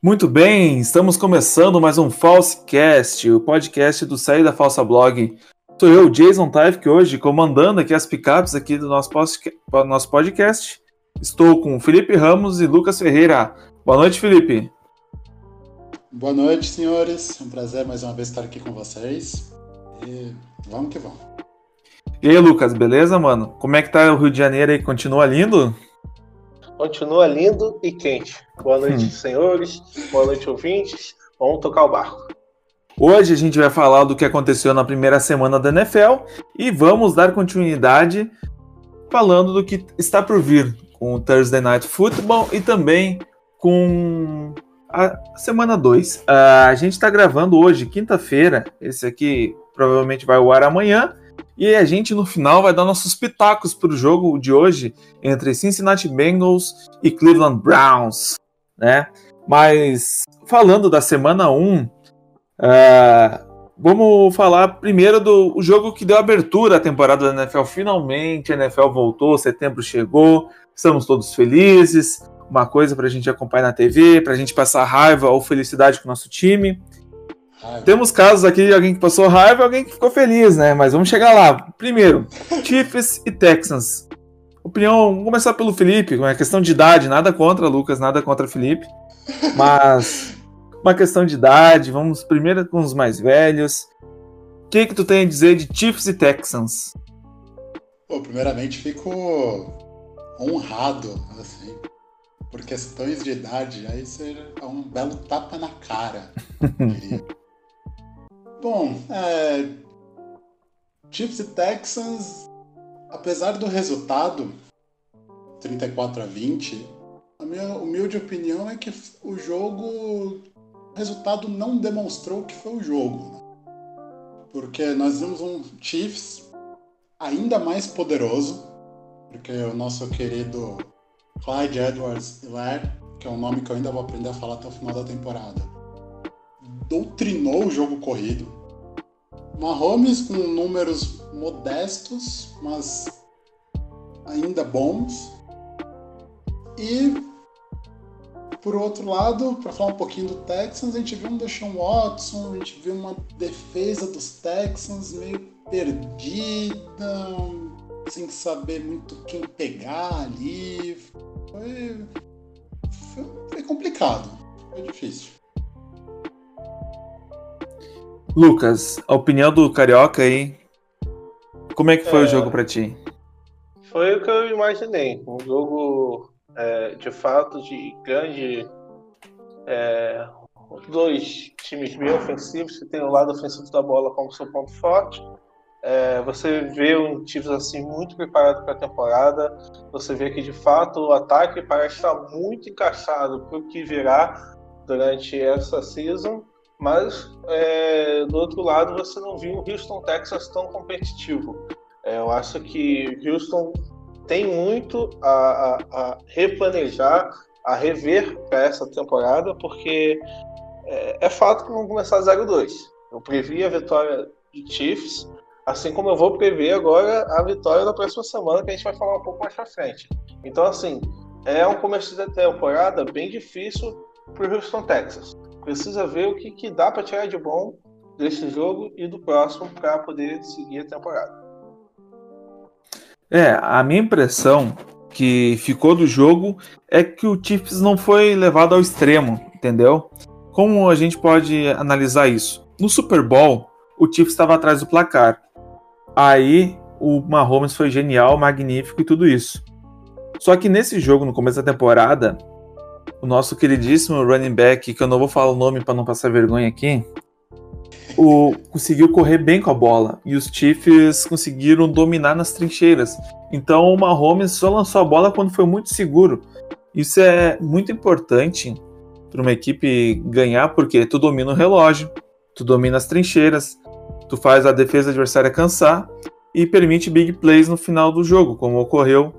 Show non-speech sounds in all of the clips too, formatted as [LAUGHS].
Muito bem, estamos começando mais um Falsecast, o podcast do Sair da Falsa Blog. Sou eu, Jason Taifk, hoje comandando aqui as picapes aqui do nosso, nosso podcast. Estou com Felipe Ramos e Lucas Ferreira. Boa noite, Felipe. Boa noite, senhores. É um prazer mais uma vez estar aqui com vocês. E vamos que vamos. E aí, Lucas, beleza, mano? Como é que tá o Rio de Janeiro aí? Continua lindo? Continua lindo e quente. Boa noite, hum. senhores. Boa noite, ouvintes. Vamos tocar o barco. Hoje a gente vai falar do que aconteceu na primeira semana da NFL e vamos dar continuidade falando do que está por vir com o Thursday Night Football e também com a semana 2. Uh, ah, a gente está gravando hoje, quinta-feira. Esse aqui provavelmente vai ao ar amanhã. E a gente no final vai dar nossos pitacos para o jogo de hoje entre Cincinnati Bengals e Cleveland Browns, né? Mas falando da semana 1, uh, ah, vamos falar primeiro do jogo que deu abertura à temporada da NFL. Finalmente a NFL voltou, setembro chegou, estamos todos felizes. Uma coisa para a gente acompanhar na TV, para a gente passar raiva ou felicidade com o nosso time. Temos casos aqui de alguém que passou raiva e alguém que ficou feliz, né? Mas vamos chegar lá. Primeiro, Chiefs e Texans. Opinião, vamos começar pelo Felipe, uma questão de idade, nada contra Lucas, nada contra Felipe. Mas [LAUGHS] uma questão de idade, vamos primeiro com os mais velhos. O que, que tu tem a dizer de Chiefs e Texans? Pô, primeiramente fico honrado, assim, por questões de idade, aí ser um belo tapa na cara. [LAUGHS] Bom, é... Chiefs e Texans, apesar do resultado 34 a 20, a minha humilde opinião é que o jogo, o resultado não demonstrou que foi o jogo. Né? Porque nós vimos um Chiefs ainda mais poderoso, porque o nosso querido Clyde Edwards Hilaire, que é um nome que eu ainda vou aprender a falar até o final da temporada, doutrinou o jogo corrido. Mahomes com números modestos, mas ainda bons. E por outro lado, para falar um pouquinho do Texans, a gente viu um Deshaun Watson, a gente viu uma defesa dos Texans meio perdida, sem saber muito quem pegar ali. Foi, foi, foi complicado, foi difícil. Lucas, a opinião do Carioca aí. Como é que foi é, o jogo para ti? Foi o que eu imaginei. Um jogo é, de fato de grande. É, dois times bem ofensivos, que tem o lado ofensivo da bola como seu ponto forte. É, você vê um times assim muito preparado para a temporada. Você vê que de fato o ataque parece estar muito encaixado para o que virá durante essa season. Mas é, do outro lado você não viu o Houston Texas tão competitivo. É, eu acho que Houston tem muito a, a, a replanejar, a rever para essa temporada, porque é, é, fato que vão começar 0-2. Eu previ a vitória de Chiefs, assim como eu vou prever agora a vitória da próxima semana, que a gente vai falar um pouco mais pra frente. Então, assim, é um começo de temporada bem difícil para o Houston Texas precisa ver o que, que dá para tirar de bom desse jogo e do próximo para poder seguir a temporada. É, a minha impressão que ficou do jogo é que o Chiefs não foi levado ao extremo, entendeu? Como a gente pode analisar isso? No Super Bowl, o Chiefs estava atrás do placar. Aí o Mahomes foi genial, magnífico e tudo isso. Só que nesse jogo, no começo da temporada, o nosso queridíssimo running back, que eu não vou falar o nome para não passar vergonha aqui, o, conseguiu correr bem com a bola e os Chiefs conseguiram dominar nas trincheiras. Então o Mahomes só lançou a bola quando foi muito seguro. Isso é muito importante para uma equipe ganhar, porque tu domina o relógio, tu domina as trincheiras, tu faz a defesa adversária cansar e permite big plays no final do jogo, como ocorreu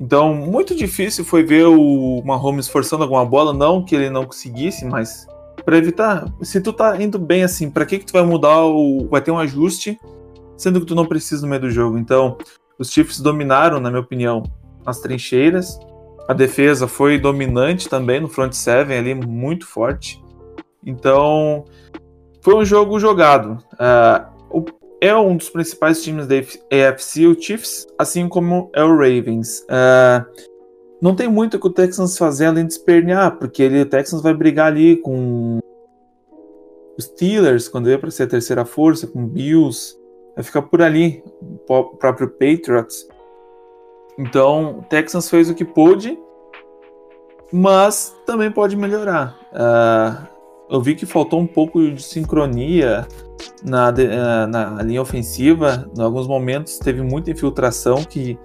então, muito difícil foi ver o Mahomes forçando alguma bola, não que ele não conseguisse, mas para evitar, se tu tá indo bem assim, para que que tu vai mudar o vai ter um ajuste, sendo que tu não precisa no meio do jogo. Então, os Chiefs dominaram, na minha opinião, as trincheiras A defesa foi dominante também no front seven ali, muito forte. Então, foi um jogo jogado. Uh, é um dos principais times da AFC, o Chiefs, assim como é o Ravens. Uh, não tem muito que o Texans fazer além de espernear, porque ele, o Texans vai brigar ali com os Steelers, quando veio para ser a terceira força, com Bills, vai ficar por ali, o próprio Patriots. Então, o Texans fez o que pôde, mas também pode melhorar. Uh, eu vi que faltou um pouco de sincronia na, uh, na linha ofensiva. Em alguns momentos teve muita infiltração que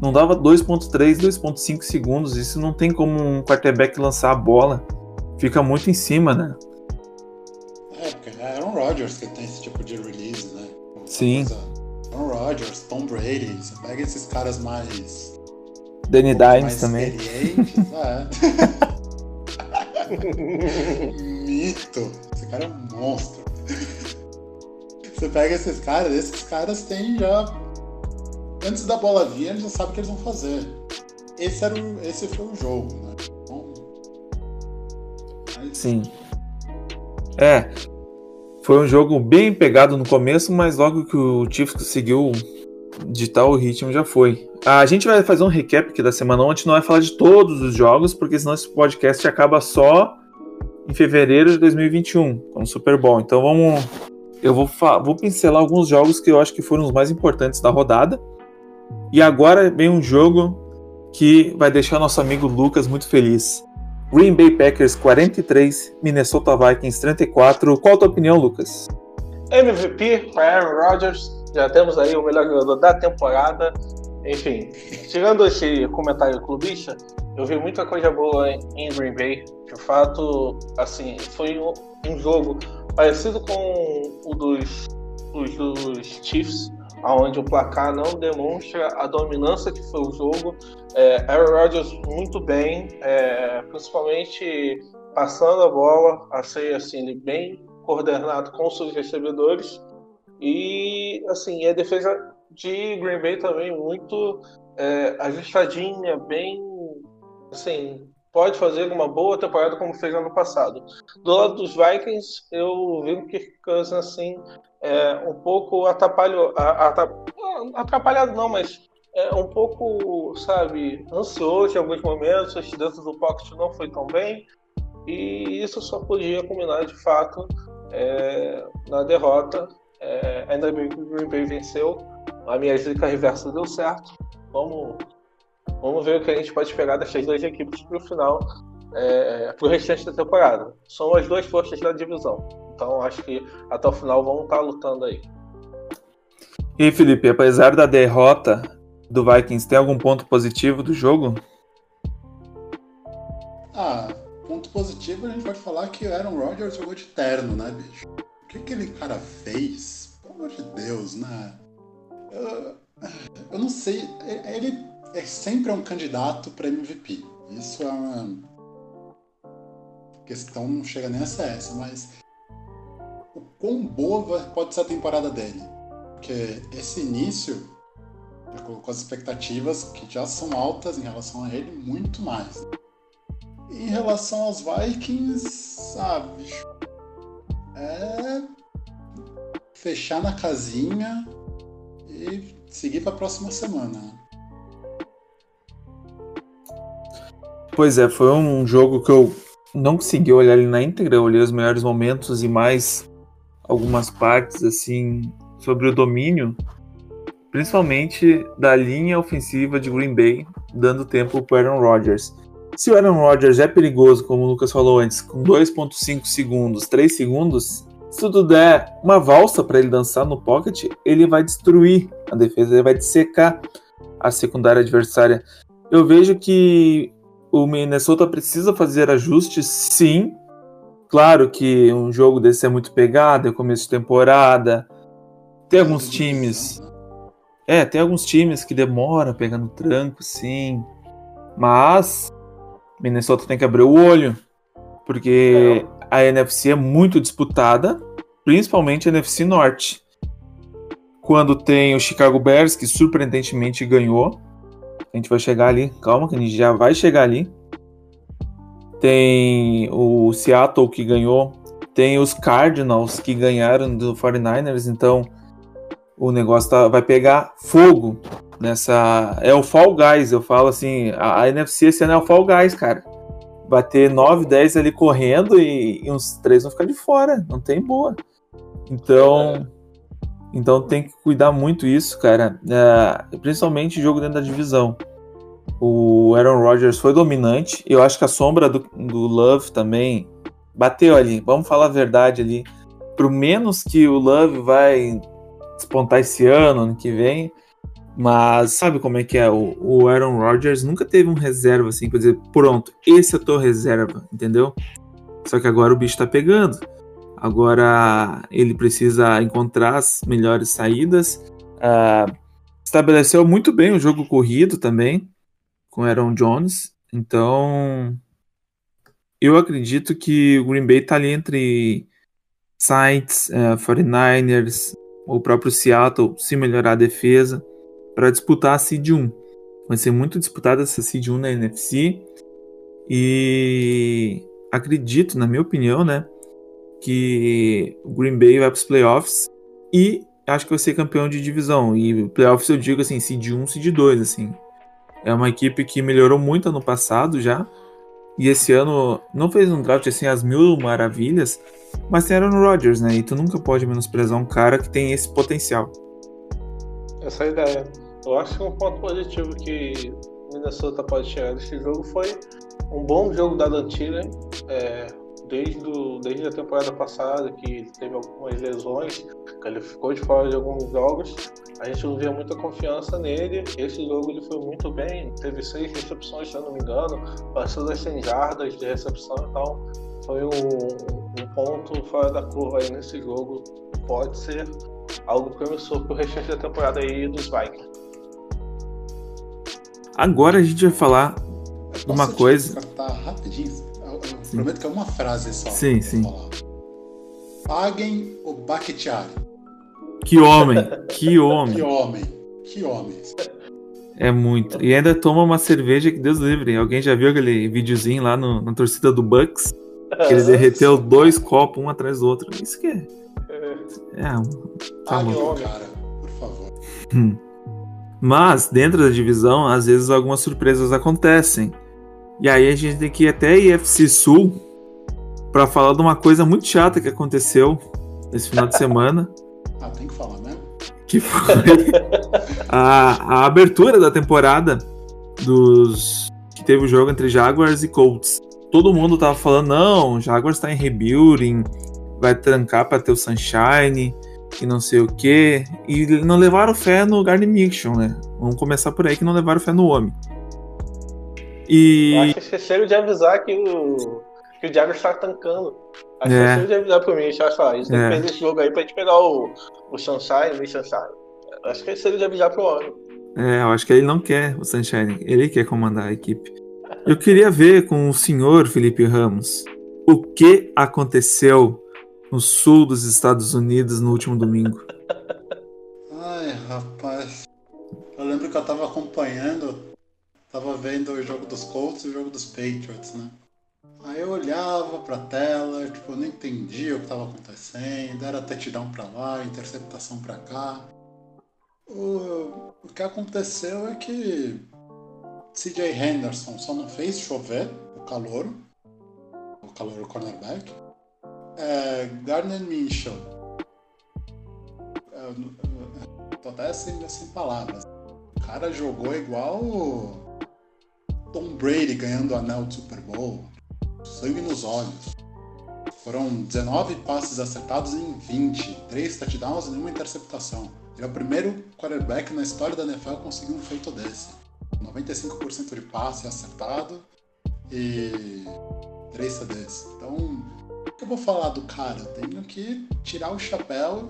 não dava 2.3, 2.5 segundos. Isso não tem como um quarterback lançar a bola. Fica muito em cima, né? É, porque é Aaron Rodgers que tem esse tipo de release, né? Sim. Aaron Rodgers, Tom Brady, você pega esses caras mais. Danny um Dimes também. é. [LAUGHS] Mito. Esse cara é um monstro. Você pega esses caras, esses caras têm já. Antes da bola vir, eles já sabem o que eles vão fazer. Esse, era o, esse foi o jogo, né? Então, mas... Sim. É, foi um jogo bem pegado no começo, mas logo que o Chiefs conseguiu ditar o ritmo já foi. A gente vai fazer um recap aqui da semana ontem, não vai falar de todos os jogos, porque senão esse podcast acaba só em fevereiro de 2021, com o Super Bowl. Então vamos. Eu vou, vou pincelar alguns jogos que eu acho que foram os mais importantes da rodada. E agora vem um jogo que vai deixar nosso amigo Lucas muito feliz. Green Bay Packers 43, Minnesota Vikings 34. Qual a tua opinião, Lucas? MVP para Aaron Rodgers. Já temos aí o melhor jogador da temporada. Enfim, tirando esse comentário clubista, eu vi muita coisa boa em Green Bay. De fato, assim, foi um, jogo parecido com o dos, os dos Chiefs, onde o placar não demonstra a dominância que foi o jogo. É, Aaron Rodgers muito bem, é, principalmente passando a bola, achei assim, bem coordenado com seus recebedores. E assim, a defesa de Green Bay também muito é, ajustadinha, bem assim, pode fazer uma boa temporada como fez ano passado. Do lado dos Vikings, eu vi o Kirk assim, é, um pouco atrapalhou, atrapalhado não, mas é um pouco, sabe, ansioso em alguns momentos, dentro do pocket não foi tão bem, e isso só podia culminar de fato é, na derrota. É, ainda bem que o Green Bay venceu, a minha zica reversa deu certo. Vamos, vamos ver o que a gente pode pegar dessas duas equipes para o final, é, para o restante da temporada. São as duas forças da divisão, então acho que até o final vão estar lutando aí. E Felipe, apesar da derrota do Vikings, tem algum ponto positivo do jogo? Ah, ponto positivo a gente pode falar que o Aaron Rodgers jogou de terno, né, bicho? Que aquele cara fez? Pelo amor de Deus, né? Eu, eu não sei. Ele é sempre um candidato para MVP. Isso é uma questão, não chega nem a ser essa, mas o quão boa pode ser a temporada dele? Porque esse início já colocou as expectativas que já são altas em relação a ele, muito mais. Em relação aos Vikings, sabe? É fechar na casinha e seguir para a próxima semana. Pois é, foi um jogo que eu não consegui olhar ele na íntegra, eu olhei os melhores momentos e mais algumas partes assim sobre o domínio principalmente da linha ofensiva de Green Bay, dando tempo para Aaron Rodgers. Se o Aaron Rodgers é perigoso, como o Lucas falou antes, com 2.5 segundos, 3 segundos, se tudo der uma valsa para ele dançar no pocket, ele vai destruir a defesa, ele vai dissecar a secundária adversária. Eu vejo que o Minnesota precisa fazer ajustes, sim. Claro que um jogo desse é muito pegado, é começo de temporada. Tem alguns times é, tem alguns times que demoram pegando tranco, sim. Mas Minnesota tem que abrir o olho. Porque a NFC é muito disputada, principalmente a NFC Norte. Quando tem o Chicago Bears, que surpreendentemente ganhou. A gente vai chegar ali. Calma, que a gente já vai chegar ali. Tem o Seattle que ganhou. Tem os Cardinals que ganharam do 49ers. Então o negócio tá, vai pegar fogo nessa. É o Fall Guys. Eu falo assim: a, a NFC esse ano é o Fall Guys, cara. Bater 9, 10 ali correndo e, e uns 3 vão ficar de fora. Não tem boa. Então. Então tem que cuidar muito isso, cara. É, principalmente jogo dentro da divisão. O Aaron Rodgers foi dominante. Eu acho que a sombra do, do Love também bateu ali. Vamos falar a verdade ali. Pro menos que o Love vai despontar esse ano, ano que vem. Mas sabe como é que é? O, o Aaron Rodgers nunca teve um reserva assim, pra dizer, pronto, esse é o teu reserva, entendeu? Só que agora o bicho tá pegando. Agora ele precisa encontrar as melhores saídas. Uh, estabeleceu muito bem o jogo corrido também com Aaron Jones. Então eu acredito que o Green Bay tá ali entre Saints, uh, 49ers, o próprio Seattle, se melhorar a defesa, para disputar a Seed 1. Vai ser muito disputada essa Seed 1 na NFC. E acredito, na minha opinião, né, que o Green Bay vai para os playoffs e acho que vai ser campeão de divisão. E playoffs eu digo assim, seed 1, seed 2, assim. É uma equipe que melhorou muito ano passado já. E esse ano não fez um draft assim as mil maravilhas, mas tem Aaron Rodgers, né? E tu nunca pode menosprezar um cara que tem esse potencial. Essa é ideia. Eu acho que um ponto positivo que Minnesota pode tirar desse jogo foi um bom jogo da Dantilha. É, desde, do, desde a temporada passada, que teve algumas lesões, que ele ficou de fora de alguns jogos, a gente não via muita confiança nele. Esse jogo ele foi muito bem, teve seis recepções, se eu não me engano, passou das 100 jardas de recepção, então foi um, um ponto fora da curva aí nesse jogo. Pode ser algo promissor para o restante da temporada aí dos Vikings. Agora a gente vai falar uma coisa. rapidinho? Sim. Prometo que é uma frase só. Sim, sim. Paguem o Bakhtiari. Que homem, que homem. que homem, que homem. É muito. E ainda toma uma cerveja que Deus livre. Alguém já viu aquele videozinho lá no, na torcida do Bucks? Que ele derreteu dois copos um atrás do outro. Isso que é. É, tá ah, cara, por favor. Hum. Mas, dentro da divisão, às vezes algumas surpresas acontecem. E aí a gente tem que ir até a IFC Sul para falar de uma coisa muito chata que aconteceu esse final de semana. [LAUGHS] ah, tem que falar, né? Que foi a, a abertura da temporada dos que teve o jogo entre Jaguars e Colts. Todo mundo tava falando, não, Jaguars tá em rebuilding, vai trancar para ter o Sunshine e não sei o que. E não levaram fé no Gardner Minshew, né? Vamos começar por aí que não levaram fé no homem. E... Eu acho que esqueceram de avisar que o, que o Jaguars tá tancando. Acho que é. esqueceram de avisar pro mim, acho que a gente tem que perder esse jogo aí pra gente pegar o, o Sunshine, o Sunshine. Acho que esqueceram de avisar pro homem. É, eu acho que ele não quer o Sunshine, ele quer comandar a equipe. Eu queria ver com o senhor Felipe Ramos o que aconteceu no sul dos Estados Unidos no último domingo. Ai, rapaz. Eu lembro que eu tava acompanhando tava vendo o jogo dos Colts e o jogo dos Patriots, né? Aí eu olhava pra tela, tipo, não entendia o que tava acontecendo, era touchdown pra lá, interceptação pra cá. O, o que aconteceu é que CJ Henderson só não fez chover o calor, o calor cornerback. É, Gardner Minshew, eu, tô até sem, sem palavras. O cara jogou igual Tom Brady ganhando o anel de Super Bowl, sangue nos olhos. Foram 19 passes acertados em 20, 3 touchdowns e nenhuma interceptação. Ele é o primeiro quarterback na história da NFL a conseguir um feito desse. 95% de passe acertado e 3 CDs. Então, eu vou falar do cara? Tenho que tirar o chapéu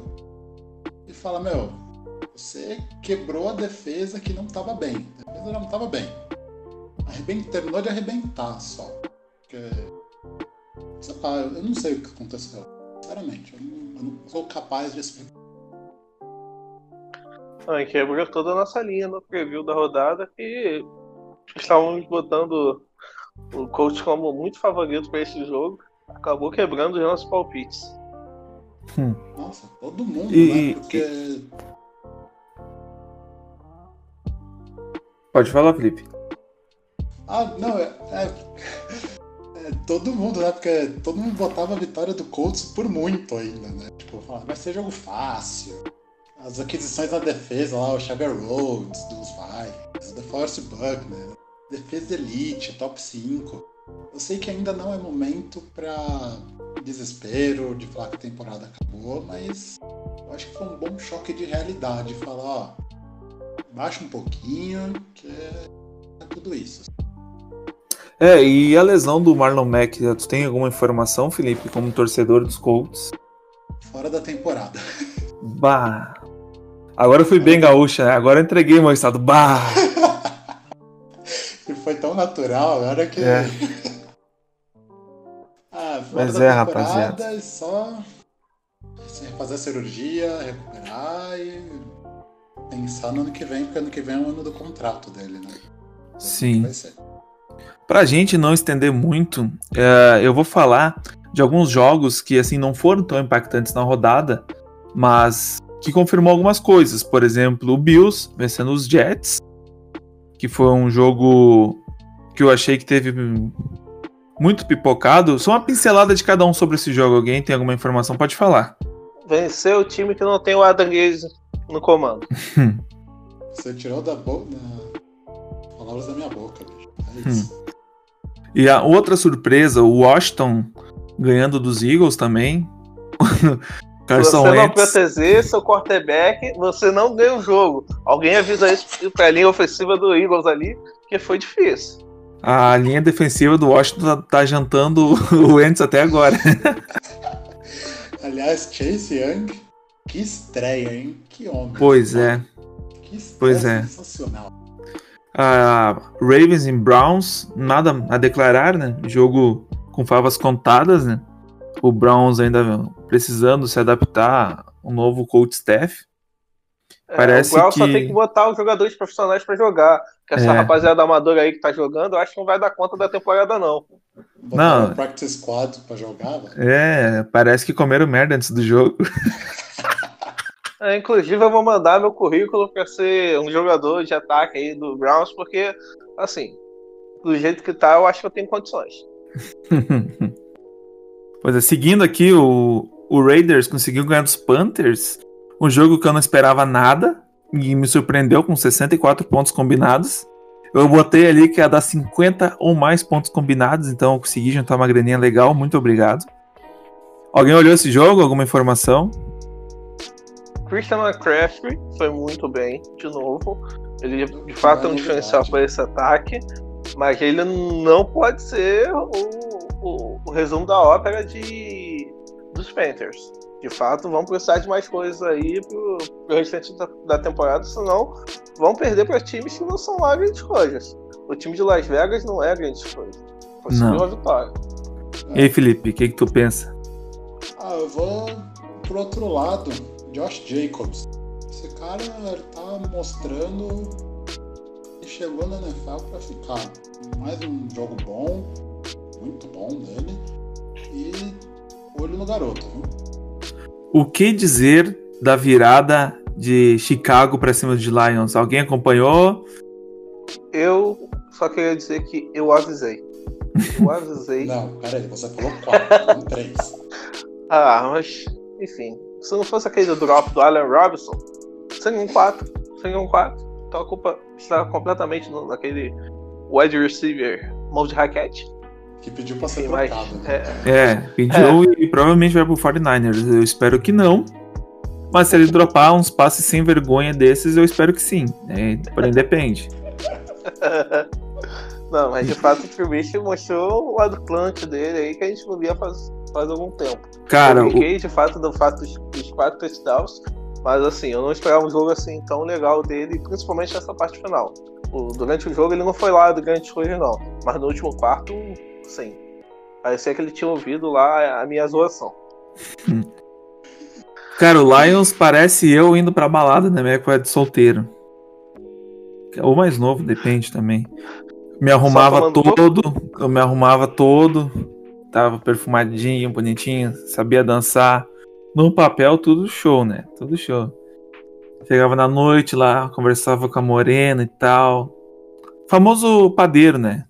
e falar, meu, você quebrou a defesa que não estava bem. A defesa não estava bem terminou de arrebentar só. Porque, sei lá, eu não sei o que aconteceu. Sinceramente, eu não, eu não sou capaz de explicar. Ah, quebrou toda a nossa linha no preview da rodada que estávamos botando o coach como muito favorito para esse jogo. Acabou quebrando os nossos palpites. Hum. Nossa, todo mundo, e, né? Porque. E... Pode falar, Felipe. Ah, não, é, é, é, todo mundo, né? Porque todo mundo botava a vitória do Colts por muito ainda, né? Tipo, vai ser jogo fácil. As aquisições na defesa lá, o Xavier Rhodes dos Vikings, o DeForest Buckner, defesa elite, top 5. Eu sei que ainda não é momento para desespero de falar que a temporada acabou, mas eu acho que foi um bom choque de realidade falar, ó, baixa um pouquinho, que é, é tudo isso. É, e a lesão do Marlon Mack, tu tem alguma informação, Felipe, como torcedor dos Colts? Fora da temporada. Bah. Agora eu fui bem gaúcha, né? Agora eu entreguei meu estado. Bah. [LAUGHS] foi tão natural, agora que. É. [LAUGHS] ah, Mas é, rapaziada. É só fazer a cirurgia, recuperar e pensar no ano que vem, porque ano que vem é o ano do contrato dele, né? Sim. Vai ser. Pra gente não estender muito, é, eu vou falar de alguns jogos que assim não foram tão impactantes na rodada, mas que confirmou algumas coisas. Por exemplo, o Bills vencendo os Jets, que foi um jogo que eu achei que teve muito pipocado. Só uma pincelada de cada um sobre esse jogo. Alguém tem alguma informação? Pode falar. Venceu o time que não tem o Adam Gaze no comando. [LAUGHS] Você tirou da boca. Palavras da minha boca, bicho. É isso. Hum. E a outra surpresa, o Washington ganhando dos Eagles também. [LAUGHS] Carson você não proteger seu quarterback, você não ganha o jogo. Alguém avisa isso pra linha ofensiva do Eagles ali, que foi difícil. A linha defensiva do Washington tá, tá jantando [LAUGHS] o Wentz até agora. [LAUGHS] Aliás, Chase Young, que estreia, hein? Que homem. Pois é. Que estreia pois é. sensacional. Uh, Ravens e Browns, nada a declarar, né? Jogo com favas contadas, né? O Browns ainda precisando se adaptar a um novo coach staff. É, Parece o Browns que... só tem que botar os jogadores profissionais para jogar. Que essa é. rapaziada amadora aí que tá jogando, eu acho que não vai dar conta da temporada, não. Botar não. practice squad pra jogar, velho. É, parece que comeram merda antes do jogo. [LAUGHS] É, inclusive, eu vou mandar meu currículo para ser um jogador de ataque aí do Browns, porque, assim, do jeito que tá, eu acho que eu tenho condições. [LAUGHS] pois é, seguindo aqui, o, o Raiders conseguiu ganhar dos Panthers, um jogo que eu não esperava nada e me surpreendeu com 64 pontos combinados. Eu botei ali que ia dar 50 ou mais pontos combinados, então eu consegui juntar uma graninha legal, muito obrigado. Alguém olhou esse jogo? Alguma informação? Christian McCaffrey foi muito bem, de novo. Ele de fato é um diferencial para esse ataque, mas ele não pode ser o, o, o resumo da ópera de, dos Panthers. De fato, vão precisar de mais coisas aí pro, pro restante da, da temporada, senão vão perder para times que não são lá grandes coisas. O time de Las Vegas não é grande coisa. Conseguiu uma vitória. E aí, Felipe, o que, que tu pensa? Ah, eu vou pro outro lado. Josh Jacobs. Esse cara tá mostrando que chegou na NFL para ficar. Mais um jogo bom, muito bom dele. E olho no garoto, viu? O que dizer da virada de Chicago para cima de Lions? Alguém acompanhou? Eu só queria dizer que eu avisei. Eu [LAUGHS] avisei. não, peraí, você falou quatro, não três. [LAUGHS] Ah, mas, enfim, se não fosse aquele drop do Allen Robinson, seria um 4. Seria um 4. Então a culpa está completamente naquele wide receiver mão de raquete. Que pediu pra ser mais, né? é, é, pediu é. e provavelmente vai pro 49ers. Eu espero que não. Mas se ele dropar uns passes sem vergonha desses, eu espero que sim. É, porém, depende. [LAUGHS] não, mas de fato o Trubisky mostrou o lado clutch dele aí que a gente não via faz, faz algum tempo. Cara, eu fiquei o... de fato do fato dos, dos quatro touchdowns, mas assim, eu não esperava um jogo assim tão legal dele, principalmente nessa parte final. O, durante o jogo ele não foi lá do grande coisa não, mas no último quarto, sim. Parecia que ele tinha ouvido lá a minha zoação. Cara, o Lions parece eu indo pra balada na minha época de solteiro. Ou mais novo, depende também. Me arrumava todo, eu me arrumava todo, tava perfumadinho, bonitinho, sabia dançar. No papel, tudo show, né? Tudo show. Chegava na noite lá, conversava com a morena e tal. Famoso padeiro, né?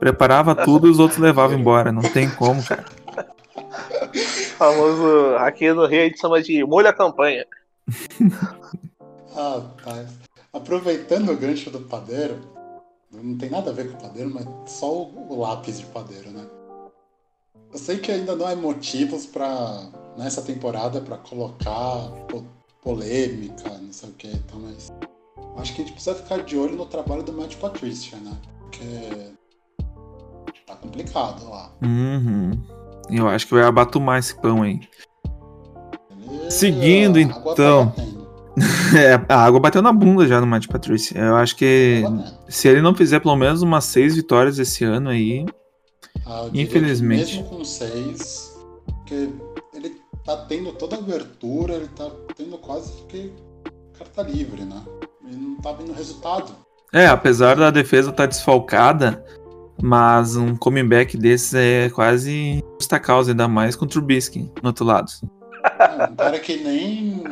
Preparava [LAUGHS] tudo e os outros levavam embora. Não tem como, cara. [LAUGHS] Famoso. Aqui no Rio a gente chama de molho a campanha. [LAUGHS] ah, tá. Aproveitando o gancho do padeiro, não tem nada a ver com o padeiro, mas só o, o lápis de padeiro, né? Eu sei que ainda não há motivos para nessa temporada para colocar polêmica, não sei o que, então, mas acho que a gente precisa ficar de olho no trabalho do Matt Patricia, né? Porque tá complicado lá. Uhum. Eu acho que vai abatumar esse pão aí. Seguindo, a então. [LAUGHS] É, a água bateu na bunda já no Matt Patricia. Eu acho que se ele não fizer pelo menos umas seis vitórias esse ano aí, ah, infelizmente. Mesmo com seis, porque ele tá tendo toda a abertura, ele tá tendo quase que carta livre, né? Ele não tá vendo resultado. É, apesar da defesa estar tá desfalcada, mas um comeback desses é quase justa causa, ainda mais com o Trubisky no outro lado. É, um cara que nem.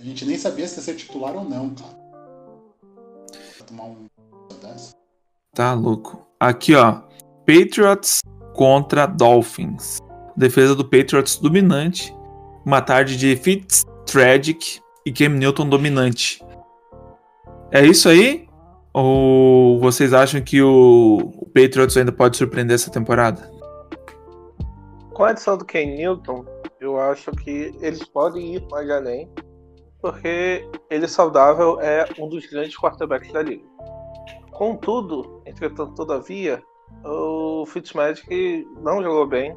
A gente nem sabia se ia ser titular ou não, cara. Tomar um. Tá louco. Aqui, ó. Patriots contra Dolphins. Defesa do Patriots dominante. Uma tarde de Fitz Tragic e Cam Newton dominante. É isso aí? Ou vocês acham que o Patriots ainda pode surpreender essa temporada? Com a adição do Ken Newton, eu acho que eles podem ir mais além, porque ele saudável é um dos grandes quarterbacks da liga. Contudo, entretanto, todavia, o Fitzmagic não jogou bem.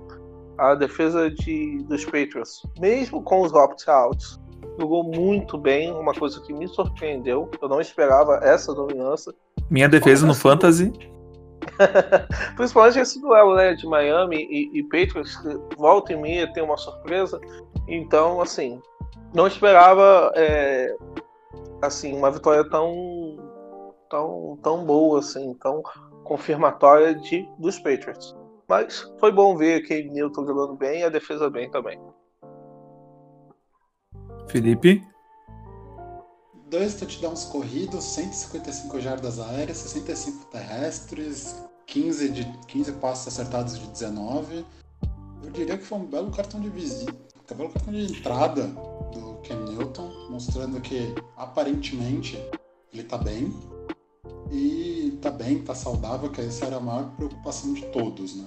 A defesa de, dos Patriots, mesmo com os opt-outs, jogou muito bem, uma coisa que me surpreendeu. Eu não esperava essa dominância. Minha defesa no Fantasy. [LAUGHS] Principalmente esse duelo né, de Miami e, e Patriots, volta e meia tem uma surpresa. Então, assim, não esperava é, assim uma vitória tão tão tão boa assim, tão confirmatória de dos Patriots. Mas foi bom ver que Newton jogando bem e a defesa bem também. Felipe? Dois touchdowns corridos, 155 jardas aéreas, 65 terrestres, 15, de, 15 passos acertados de 19. Eu diria que foi um belo cartão de visita, um belo cartão de entrada do Ken Newton, mostrando que aparentemente ele tá bem. E tá bem, tá saudável, que essa era a maior preocupação de todos, né?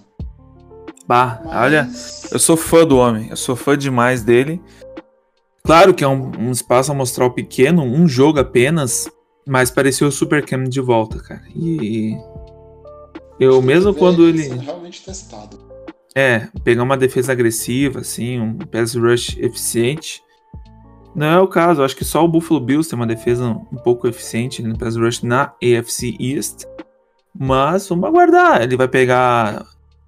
Bah, Mas... olha, eu sou fã do homem, eu sou fã demais dele. Claro que é um, um espaço amostral pequeno, um jogo apenas, mas pareceu o Super Cam de volta, cara. E eu mesmo quando ele realmente testado. É, pegar uma defesa agressiva, assim, um pass rush eficiente. Não é o caso, acho que só o Buffalo Bills tem uma defesa um pouco eficiente no pass rush na AFC East. Mas vamos aguardar. Ele vai pegar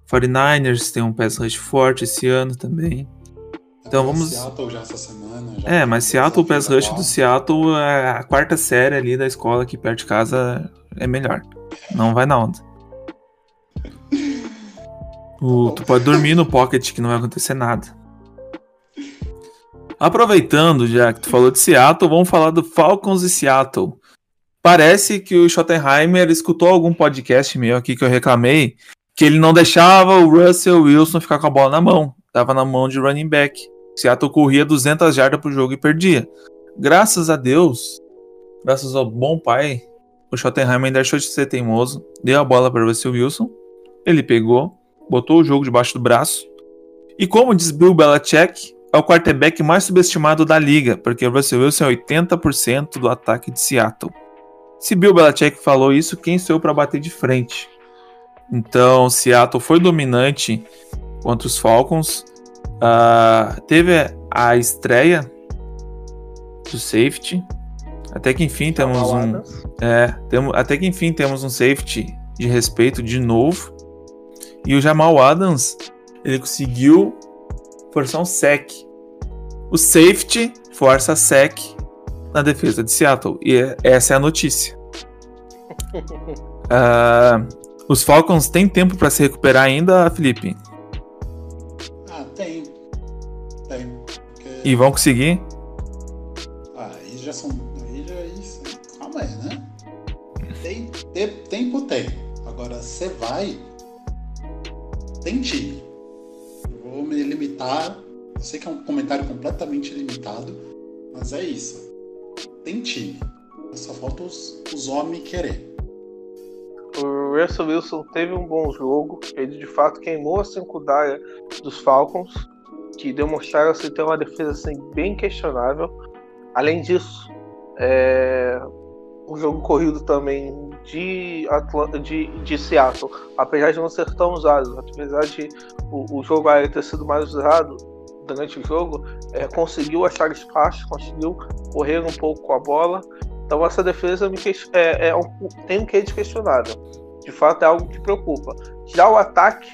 49ers, tem um pass rush forte esse ano também. Então vamos. Seattle já essa semana. Já é, mas Seattle, o pass rush do Seattle, é a quarta série ali da escola aqui perto de casa é melhor. Não vai na onda. O, tu pode dormir no pocket que não vai acontecer nada. Aproveitando, já que tu falou de Seattle, vamos falar do Falcons e Seattle. Parece que o Schottenheimer escutou algum podcast meu aqui que eu reclamei que ele não deixava o Russell Wilson ficar com a bola na mão. Tava na mão de running back. Seattle corria 200 jardas pro jogo e perdia. Graças a Deus, graças ao bom pai, o Schottenheimer deixou de ser teimoso, deu a bola para Russell Wilson, ele pegou, botou o jogo debaixo do braço, e como diz Bill Belichick, é o quarterback mais subestimado da liga, porque o Russell Wilson é 80% do ataque de Seattle. Se Bill Belichick falou isso, quem sou eu para bater de frente? Então, Seattle foi dominante contra os Falcons, Uh, teve a estreia do safety. Até que enfim temos um. É, temos, até que enfim temos um safety de respeito de novo. E o Jamal Adams ele conseguiu forçar um sec. O safety força sec na defesa de Seattle. E é- essa é a notícia. [LAUGHS] Ah, os Falcons têm tempo para se recuperar ainda, Felipe? Ah, tem. Tem. Porque... E vão conseguir? Ah, aí já são. Aí já é isso. Calma aí, né? Tem, tem- tempo tem. Agora você vai. Tem time. Vou me limitar. Eu sei que é um comentário completamente limitado, mas é isso. Tem time. Só falta os, os homens querer. O Russell Wilson teve um bom jogo. Ele de fato queimou a secundária dos Falcons, que demonstraram assim, ter uma defesa assim, bem questionável. Além disso, é, um jogo corrido também de, de, de Seattle, apesar de não ser tão usado, apesar de o, o jogo aéreo ter sido mais usado durante o jogo, é, conseguiu achar espaço, conseguiu correr um pouco com a bola. Então essa defesa me é, é um, tem um quê de questionável. De fato é algo que preocupa. Já o ataque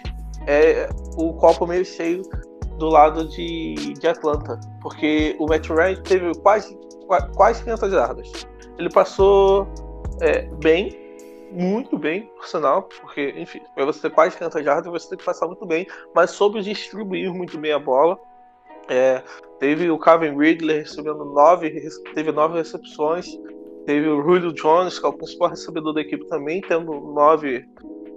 é o copo meio cheio do lado de, de Atlanta, porque o Matt Ryan teve quase, qua- quase 500 jardas. Ele passou é, bem, muito bem, por sinal, porque, enfim, para você ter quase 500 jardas, você tem que passar muito bem, mas soube distribuir muito bem a bola. É, teve o Calvin Ridley recebendo nove, teve nove recepções. Teve o Julio Jones, que é o principal recebedor da equipe também, tendo nove,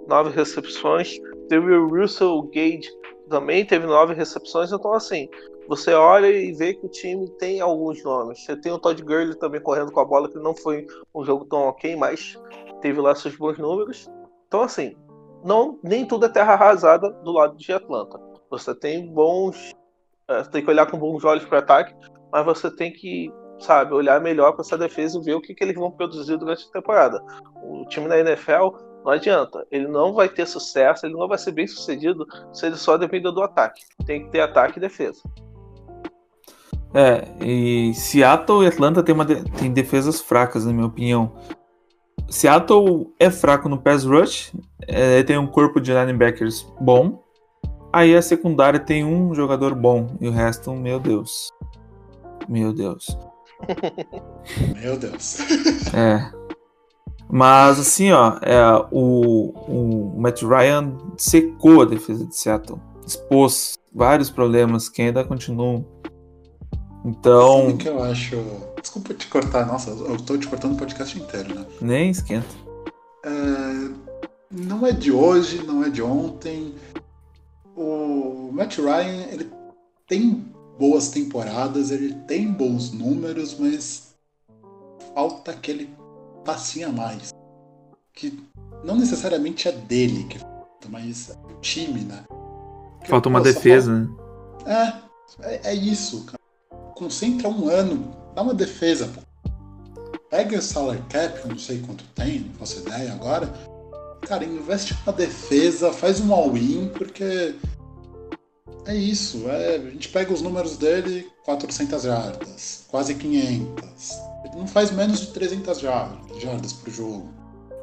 nove recepções. Teve o Russell Gage, também teve nove recepções. Então, assim, você olha e vê que o time tem alguns nomes. Você tem o Todd Gurley também correndo com a bola, que não foi um jogo tão ok, mas teve lá seus bons números. Então, assim, não, nem tudo é terra arrasada do lado de Atlanta. Você tem bons. é, Você tem que olhar com bons olhos para ataque, mas você tem que, sabe, olhar melhor para essa defesa e ver o que, que eles vão produzir durante a temporada. O time da NFL não adianta, ele não vai ter sucesso, ele não vai ser bem sucedido se ele só depender do ataque. Tem que ter ataque e defesa. É, e Seattle e Atlanta tem, uma de- tem defesas fracas, na minha opinião. Seattle é fraco no pass rush, é, tem um corpo de linebackers bom. Aí a secundária tem um jogador bom e o resto, meu Deus. Meu Deus. [LAUGHS] Meu Deus. É. Mas assim, ó, é, o, o Matt Ryan secou a defesa de Seattle. Expôs vários problemas que ainda continuam. Então, Sabe que eu acho. Desculpa te cortar, nossa, eu tô te cortando o podcast inteiro, né? nem esquenta. É, não é de hoje, não é de ontem. O Matt Ryan, ele tem boas temporadas, ele tem bons números, mas falta aquele passinho a mais. Que não necessariamente é dele que falta, mas é o time, né? Porque, Falta uma defesa, né? é, é, é isso, cara. Concentra um ano, dá uma defesa, pô. Pega o salary cap, eu não sei quanto tem, não faço ideia agora. Cara, investe na defesa, faz um all-in, porque é isso. É, a gente pega os números dele, 400 jardas, quase 500. Ele não faz menos de 300 jardas, por jogo.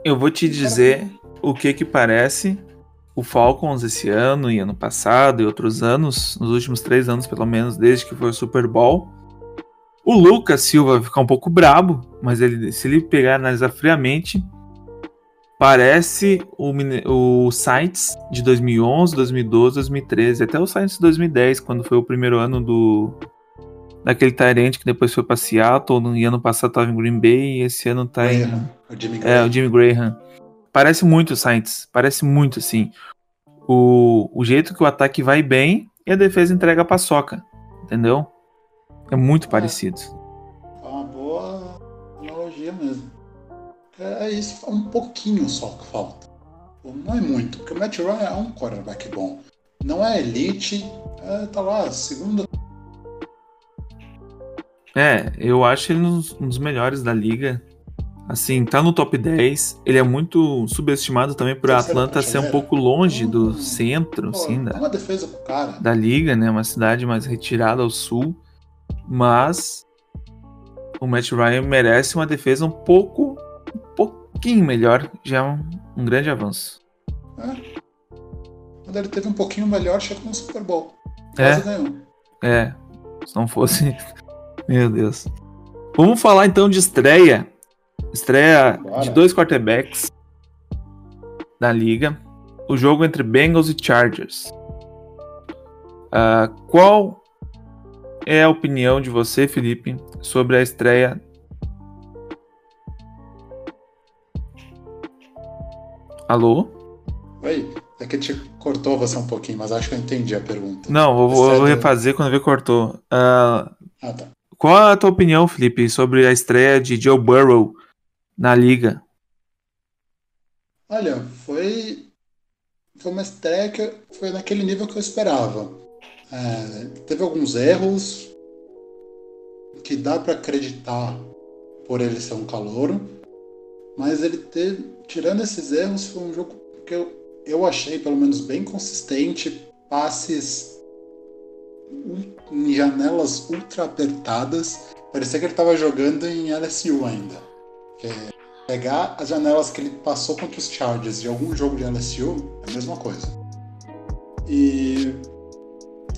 Eu vou te dizer o que que parece o Falcons esse ano e ano passado e outros anos, nos últimos três anos pelo menos, desde que foi o Super Bowl. O Lucas Silva vai ficar um pouco brabo, mas ele, se ele pegar e analisar friamente, parece o, o Saints de 2011, 2012, 2013, até o Saints de 2010, quando foi o primeiro ano do daquele Tyrant que depois foi para Seattle, no ano passado estava em Green Bay e esse ano tá em Graham, o Jimmy é, Graham. o Jimmy Graham. Parece muito o Saints. Parece muito, assim. O, o jeito que o ataque vai bem e a defesa entrega a paçoca. Entendeu? É muito É. parecido. É uma boa analogia mesmo. É, é isso, é um pouquinho só que falta. Não é muito, porque o Matt Ryan é um quarterback bom. Não é elite, é, tá lá, segunda. É, eu acho ele um dos- melhores da liga. Assim, tá no top 10. Ele é muito subestimado também por Atlanta ser um prateleira. pouco longe do Hum, centro, Pô, assim, da, uma defesa pro cara. da liga, né? Uma cidade mais retirada ao sul. Mas o Matt Ryan merece uma defesa um pouco, um pouquinho melhor. Já é um, um grande avanço. Quando ele teve um pouquinho melhor, chegou no Super Bowl. É, Quase ganhou. é. Se não fosse. [LAUGHS] Meu Deus. Vamos falar então de estreia. Estreia Bora. de dois quarterbacks da liga. O jogo entre Bengals e Chargers. Ah, qual é a opinião de você, Felipe, sobre a estreia? Alô? Oi, é que te cortou você um pouquinho, mas acho que eu entendi a pergunta. Não, eu vou, eu vou refazer quando ver cortou. Ah, Ah, tá. qual a tua opinião, Felipe, sobre a estreia de Joe Burrow na liga? Olha, foi, foi uma estreia que foi naquele nível que eu esperava. É, teve alguns erros que dá para acreditar por ele ser um calouro, mas ele teve, tirando esses erros, foi um jogo que eu, eu achei pelo menos bem consistente, passes em janelas ultra apertadas, parecia que ele estava jogando em LSU ainda. É pegar as janelas que ele passou contra os Chargers de algum jogo de LSU é a mesma coisa. E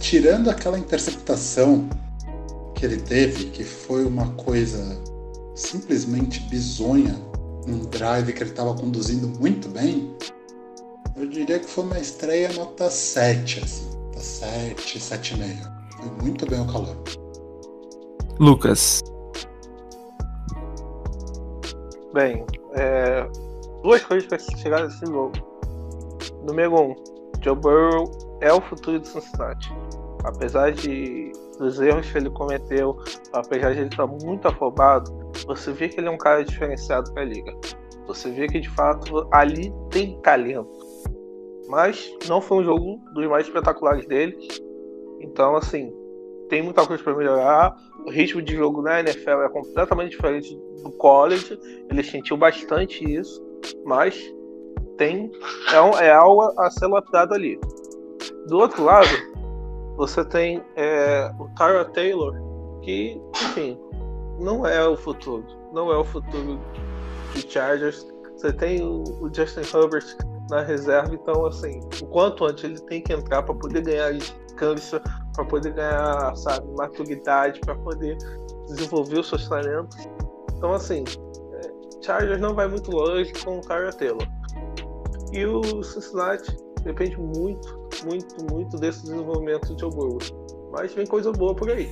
tirando aquela interceptação que ele teve, que foi uma coisa simplesmente bizonha, num drive que ele estava conduzindo muito bem, eu diria que foi uma estreia nota 7, assim, nota 7, 7,5. Foi muito bem o calor. Lucas. Bem, é, duas coisas para chegar nesse jogo. Número um, Joe Burrow é o futuro de Cincinnati. Apesar de dos erros que ele cometeu, apesar de ele estar muito afobado, você vê que ele é um cara diferenciado para a liga. Você vê que de fato ali tem talento. Mas não foi um jogo dos mais espetaculares dele. Então, assim, tem muita coisa para melhorar. O ritmo de jogo na NFL é completamente diferente do college. Ele sentiu bastante isso, mas tem é, um- é algo a ser lapidado ali. Do outro lado, você tem é, o Tyra Taylor, que, enfim, não é o futuro. Não é o futuro de Chargers. Você tem o, Justin Herbert na reserva, então, assim, o quanto antes ele tem que entrar para poder ganhar descanso, para poder ganhar, sabe, maturidade, para poder desenvolver os seus talentos. Então, assim, é, Chargers não vai muito longe com o Tyra Taylor. E o Cincinnati depende muito, muito, muito desse desenvolvimento de Joe Burrow. Mas vem coisa boa por aí.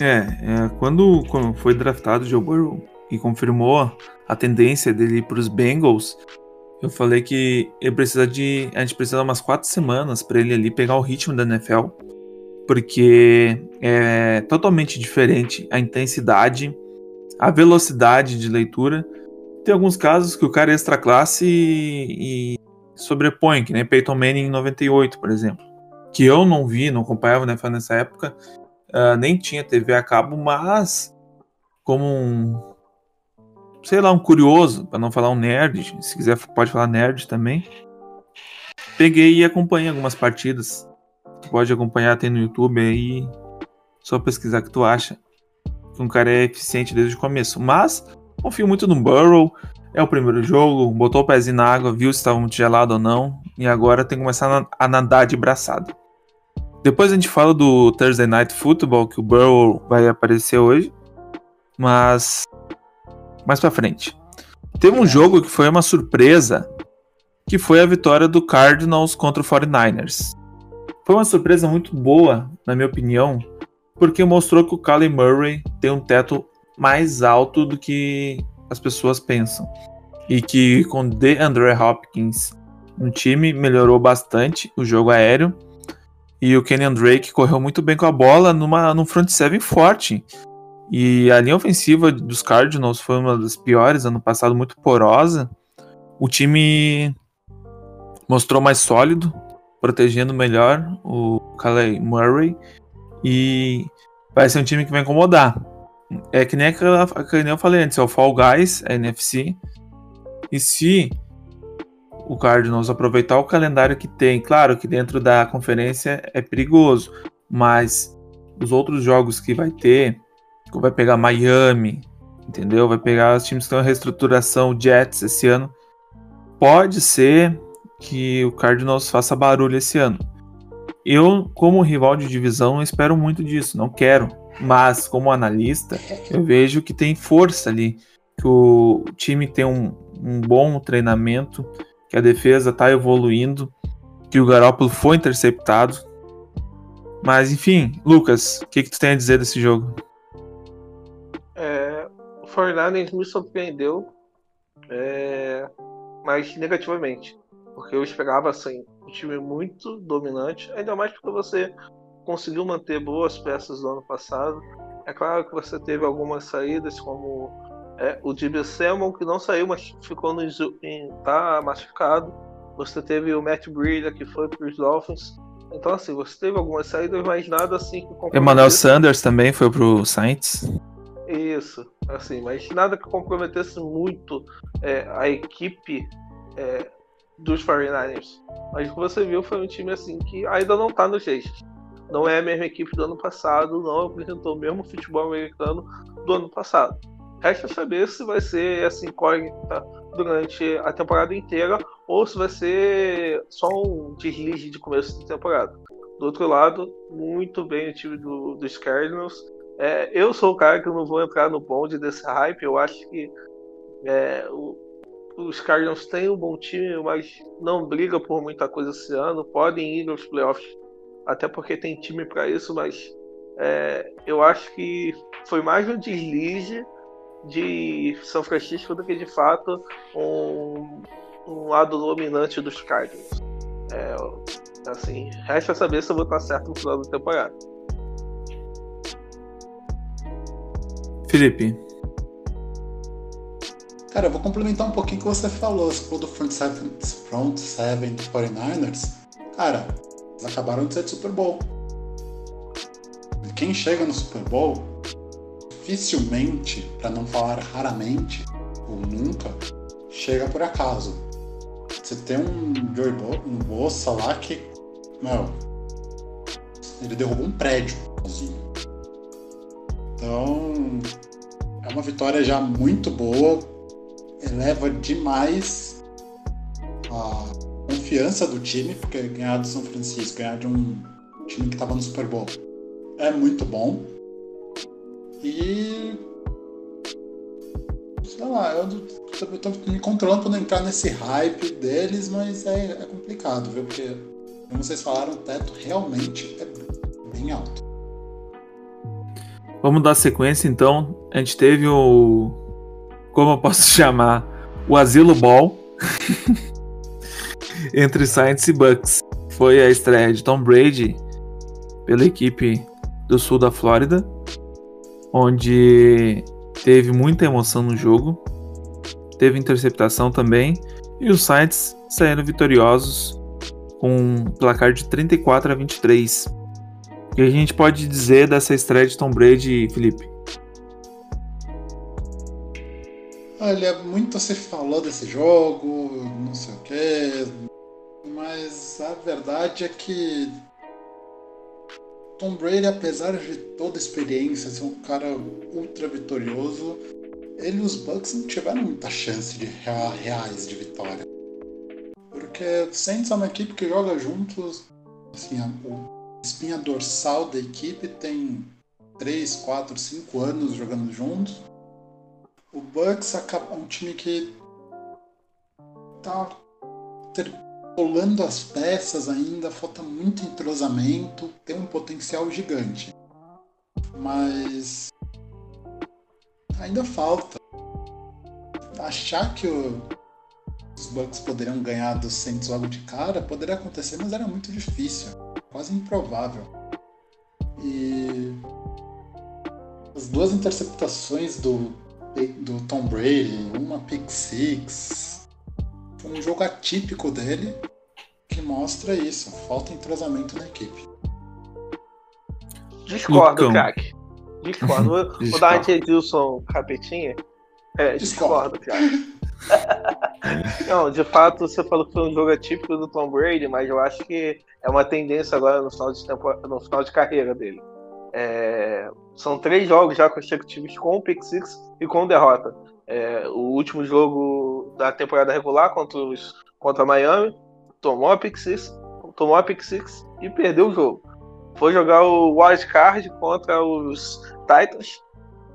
É, é, quando, quando foi draftado o Joe Burrow e confirmou a tendência dele para os Bengals, eu falei que ele precisa de, a gente precisa de umas quatro semanas para ele ali pegar o ritmo da NFL, porque é totalmente diferente a intensidade, a velocidade de leitura. Tem alguns casos que o cara é extra classe e, e sobrepõe, que nem Peyton Manning em 98, por exemplo, que eu não vi, não acompanhava NFL nessa época. Uh, nem tinha TV a cabo, mas como um, sei lá, um curioso, para não falar um nerd, se quiser pode falar nerd também. Peguei e acompanhei algumas partidas. Tu pode acompanhar, tem no YouTube aí, só pesquisar que tu acha. Que um cara é eficiente desde o começo, mas confio muito no Burrow. É o primeiro jogo, botou o pezinho na água, viu se estava muito gelado ou não, e agora tem que começar a nadar de braçada. Depois a gente fala do Thursday Night Football, que o Burrow vai aparecer hoje. Mas. Mais pra frente. Teve um jogo que foi uma surpresa. Que foi a vitória do Cardinals contra o 49ers. Foi uma surpresa muito boa, na minha opinião. Porque mostrou que o Kyler Murray tem um teto mais alto do que as pessoas pensam. E que com DeAndre Hopkins no time melhorou bastante o jogo aéreo. E o Kenyon Drake correu muito bem com a bola numa, num front seven forte. E a linha ofensiva dos Cardinals foi uma das piores ano passado, muito porosa. O time mostrou mais sólido, protegendo melhor o Calais Murray. E vai ser um time que vai incomodar. É que nem, aquela, que nem eu falei antes, é o Fall Guys, a NFC. E se o Cardinals aproveitar o calendário que tem. Claro que dentro da conferência é perigoso, mas os outros jogos que vai ter, vai pegar Miami, entendeu? Vai pegar os times que estão em reestruturação, Jets esse ano. Pode ser que o Cardinals faça barulho esse ano. Eu, como rival de divisão, espero muito disso, não quero. Mas, como analista, eu vejo que tem força ali, que o time tem um, um bom treinamento, que a defesa está evoluindo, que o Garópolo foi interceptado. Mas, enfim, Lucas, o que, que tu tem a dizer desse jogo? É, o Fernandes me surpreendeu, é, mas negativamente. Porque eu esperava assim, um time muito dominante, ainda mais porque você conseguiu manter boas peças do ano passado. É claro que você teve algumas saídas, como é, o Dibby Samuel, que não saiu, mas ficou no em, tá machucado. Você teve o Matt Breida, que foi para os Dolphins. Então, assim, você teve algumas saídas, mas nada assim que Emmanuel Sanders também foi para o Saints. Isso, assim, mas nada que comprometesse muito é, a equipe é, dos 49ers. Mas o que você viu foi um time assim que ainda não está nos eixos. Não é a mesma equipe do ano passado, não apresentou o mesmo futebol americano do ano passado. Resta saber se vai ser essa incógnita durante a temporada inteira ou se vai ser só um deslize de começo de temporada. Do outro lado, muito bem o time do, dos Cardinals. É, eu sou o cara que não vou entrar no bonde desse hype. Eu acho que é, o, os Cardinals têm um bom time, mas não briga por muita coisa esse ano. Podem ir aos playoffs, até porque tem time para isso, mas é, eu acho que foi mais um deslize de São Francisco do que de fato um, um lado dominante dos Cardinals. É, assim, resta saber se eu vou estar certo no final da temporada. Felipe, Cara, eu vou complementar um pouquinho o que você falou. Você falou do front seven, front seven dos 49ers. Cara, acabaram de ser de Super Bowl. Quem chega no Super Bowl, dificilmente, para não falar raramente, ou nunca, chega por acaso. Você tem um Joey Bo um Bossa lá que, meu, ele derrubou um prédio sozinho. Então, é uma vitória já muito boa eleva demais a confiança do time, porque ganhar do São Francisco, ganhar de um time que estava no Super Bowl é muito bom. E. Sei lá, eu, tô me controlando para não entrar nesse hype deles, mas é, é complicado, viu? Porque, como vocês falaram, o teto realmente é bem alto. Vamos dar sequência então. A gente teve o como eu posso [LAUGHS] chamar, o Asilo Ball [LAUGHS] entre Saints e Bucks. Foi a estreia de Tom Brady pela equipe do sul da Flórida, onde teve muita emoção no jogo, teve interceptação também, e os Saints saíram vitoriosos com um placar de 34 a 23. O que a gente pode dizer dessa estreia de Tom Brady, Felipe? Olha, muito se falou desse jogo, não sei o quê, mas a verdade é que Tom Brady, apesar de toda a experiência, ser um cara ultra vitorioso, ele e os Bucks não tiveram muita chance de reais de vitória. Porque Saints é uma equipe que joga juntos, assim, a, espinha dorsal da equipe tem 3, 4, 5 anos jogando juntos. O Bucks é um time que tá rolando as peças ainda, falta muito entrosamento, tem um potencial gigante. Mas ainda falta. Achar que o, os Bucks poderiam ganhar do Saints logo de cara poderia acontecer, mas era muito difícil, quase improvável. E as duas interceptações do do Tom Brady, uma pick six. Foi um jogo atípico dele que mostra isso, falta entrosamento na equipe. Discordo, craque. Discordo. [LAUGHS] Vou, vou dar uma Edilson capetinha. É, discordo. [LAUGHS] Não, de fato, você falou que foi um jogo atípico do Tom Brady, mas eu acho que é uma tendência agora no final de, tempo, no final de carreira dele. É, são três jogos já consecutivos com o Pick Six e com derrota. É, o último jogo da temporada regular contra, os, contra Miami tomou a Pick Six, tomou a six e perdeu o jogo. Foi jogar o wild card contra os Titans,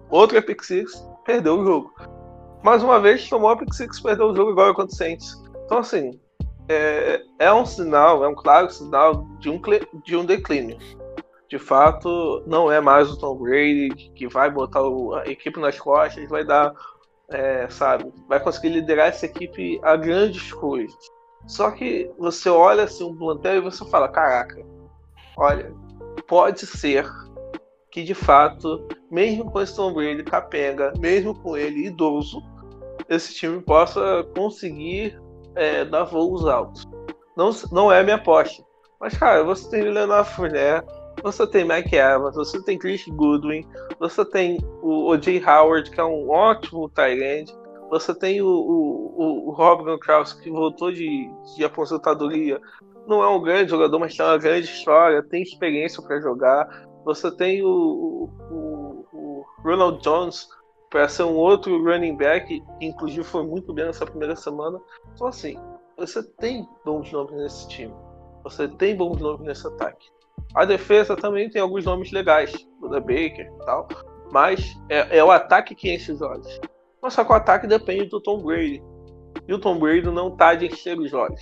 outra pick six, perdeu o jogo. Mais uma vez tomou a pick six, perdeu o jogo igual contra o Saints. Então assim, é, é um sinal, é um claro sinal de um, de um declínio. De fato, não é mais o Tom Brady que vai botar a equipe nas costas, vai dar, é, sabe, vai conseguir liderar essa equipe a grandes coisas. Só que você olha assim um plantel e você fala, caraca, olha, pode ser que de fato, mesmo com esse Tom Brady capenga, mesmo com ele idoso, esse time possa conseguir é, dar voos altos. Não, não é minha aposta. Mas, cara, você tem Leonardo Fournette, você tem Mike Evans, você tem Chris Goodwin, você tem o O.J. Howard, que é um ótimo tight você tem o, o, o Rob Gronkowski, que voltou de, de aposentadoria, não é um grande jogador, mas tem uma grande história, tem experiência para jogar. Você tem o, o, o Ronald Jones para ser um outro running back, que inclusive foi muito bem nessa primeira semana. Então, assim, você tem bons nomes nesse time. Você tem bons nomes nesse ataque. A defesa também tem alguns nomes legais, o da Baker e tal. Mas é, é, o ataque que enche os olhos. Mas só que o ataque depende do Tom Brady. E o Tom Brady não tá de encher os olhos.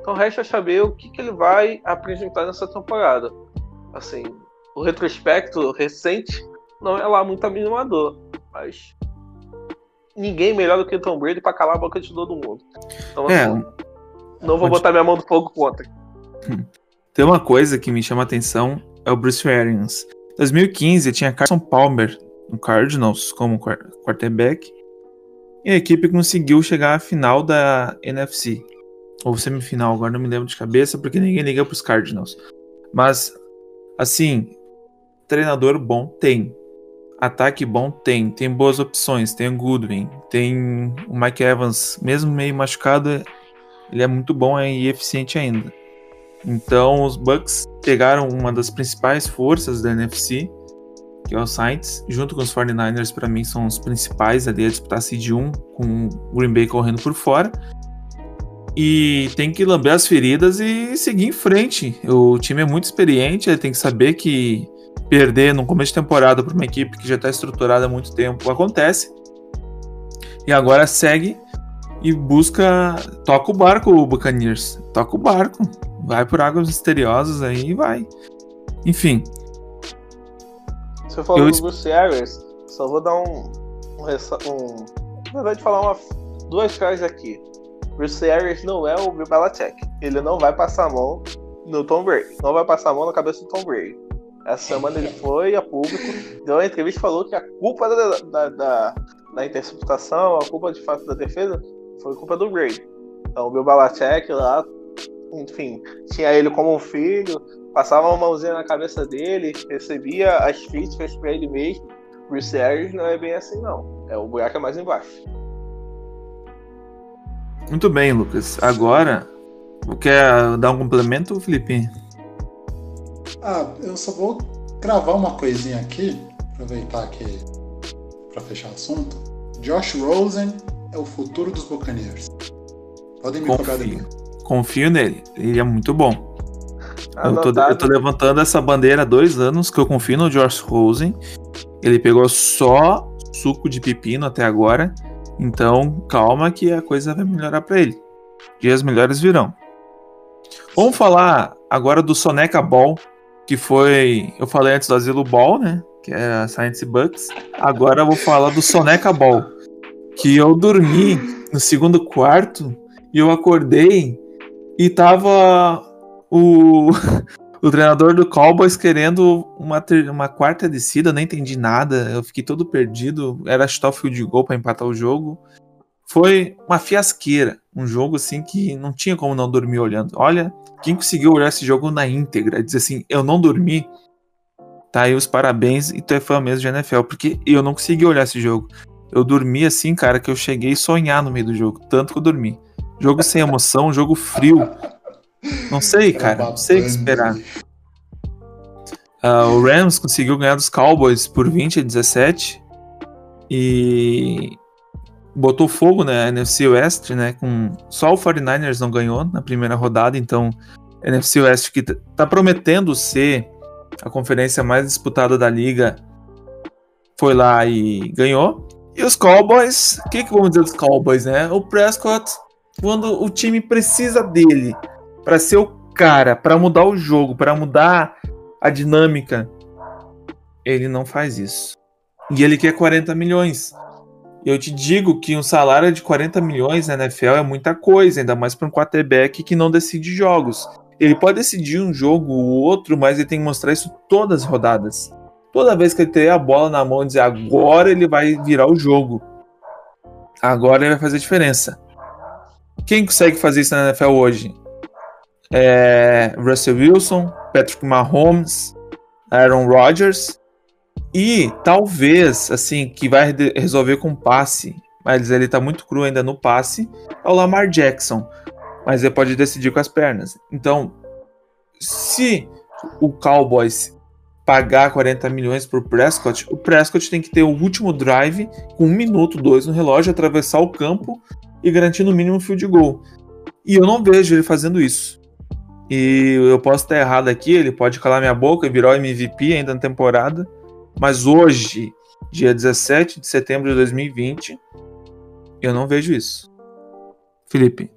Então resta saber o que, que ele vai apresentar nessa temporada. Assim, o retrospecto recente não é lá muito animador. Mas ninguém melhor do que o Tom Brady para calar a boca de todo mundo. Então, é, assim, não vou botar minha mão no fogo contra. Hum. Tem uma coisa que me chama a atenção, é o Bruce Arians. Em 2015 tinha Carson Palmer no Cardinals como quarterback. E a equipe conseguiu chegar à final da NFC. Ou semifinal, agora não me lembro de cabeça, porque ninguém liga para os Cardinals. Mas, assim, treinador bom tem. Ataque bom tem, tem boas opções, tem o Goodwin, tem o Mike Evans, mesmo meio machucado, ele é muito bom e eficiente ainda. Então os Bucks pegaram uma das principais forças da NFC, que é o Saints, junto com os 49ers, para mim são os principais ali a disputar seed 1, com o Green Bay correndo por fora. E tem que lamber as feridas e seguir em frente. O time é muito experiente, ele tem que saber que perder no começo de temporada para uma equipe que já está estruturada há muito tempo acontece. E agora segue e busca. Toca o barco, o Buccaneers. Toca o barco. Vai por águas misteriosas aí e vai. Enfim. Você falou eu... do Bruce Arias, só vou dar um. um, um na verdade, falar uma, duas coisas aqui. Bruce Arias não é o Bill Belichick. Ele não vai passar a mão no Tom Brady. Não vai passar a mão na cabeça do Tom Brady. Essa semana ele foi a público, deu uma entrevista e falou que a culpa da, da, da, da, interceptação, a culpa de fato da defesa, foi culpa do Brady. Então o Bill Belichick lá, enfim, tinha ele como um filho, passava uma mãozinha na cabeça dele, recebia as críticas para ele mesmo. Bruce Arians não é bem assim não, é o buraco é mais embaixo. Muito bem, Lucas. Agora, quer dar um complemento, Felipe? Ah, eu só vou cravar uma coisinha aqui, aproveitar que para fechar o assunto. Josh Rosen é o futuro dos Buccaneers. Podem me Confio. cobrar. Confio nele, ele é muito bom. Eu tô, eu tô, levantando essa bandeira há dois anos que eu confio no Josh Rosen. Ele pegou só suco de pepino até agora. Então, calma que a coisa vai melhorar para ele. Dias melhores virão. Vamos falar agora do Soneca Ball, que foi. Eu falei antes do Asilo Ball, né? Que é a Science Bucks. Agora eu vou falar do Soneca Ball. Que eu dormi no segundo quarto e eu acordei e tava o, [LAUGHS] o treinador do Cowboys querendo uma, uma quarta descida, nem entendi nada. Eu fiquei todo perdido. Era chutar o field goal para empatar o jogo. Foi uma fiasqueira. Um jogo assim que não tinha como não dormir olhando. Olha, quem conseguiu olhar esse jogo na íntegra, dizer assim, eu não dormi, tá aí os parabéns e tu é fã mesmo de NFL, porque eu não consegui olhar esse jogo. Eu dormi assim, cara, que eu cheguei a sonhar no meio do jogo, tanto que eu dormi. Jogo sem emoção, [LAUGHS] jogo frio. Não sei, cara, não sei o que esperar. Uh, o Rams conseguiu ganhar dos Cowboys por 20 a 17 e botou fogo na NFC West, né? Com só o 49ers não ganhou na primeira rodada, então NFC West que tá prometendo ser a conferência mais disputada da liga, foi lá e ganhou. E os Cowboys, o que, que vamos dizer dos Cowboys, né? O Prescott, quando o time precisa dele para ser o cara, para mudar o jogo, para mudar a dinâmica, ele não faz isso. E ele quer 40 milhões. Eu te digo que um salário de 40 milhões na NFL é muita coisa, ainda mais para um quarterback que não decide jogos. Ele pode decidir um jogo ou outro, mas ele tem que mostrar isso todas as rodadas. Toda vez que ele ter a bola na mão dizer agora ele vai virar o jogo. Agora ele vai fazer diferença. Quem consegue fazer isso na NFL hoje? É Russell Wilson, Patrick Mahomes, Aaron Rodgers e talvez, assim, que vai resolver com passe, mas ele tá muito cru ainda no passe, é o Lamar Jackson. Mas ele pode decidir com as pernas. Então, se o Cowboys pagar 40 milhões por Prescott, o Prescott tem que ter o último drive com um minuto, dois no relógio, atravessar o campo e garantir no mínimo um field goal. E eu não vejo ele fazendo isso. E eu posso estar errado aqui, ele pode calar minha boca e virar o MVP ainda na temporada. Mas hoje, dia 17 de setembro de 2020, eu não vejo isso. Felipe.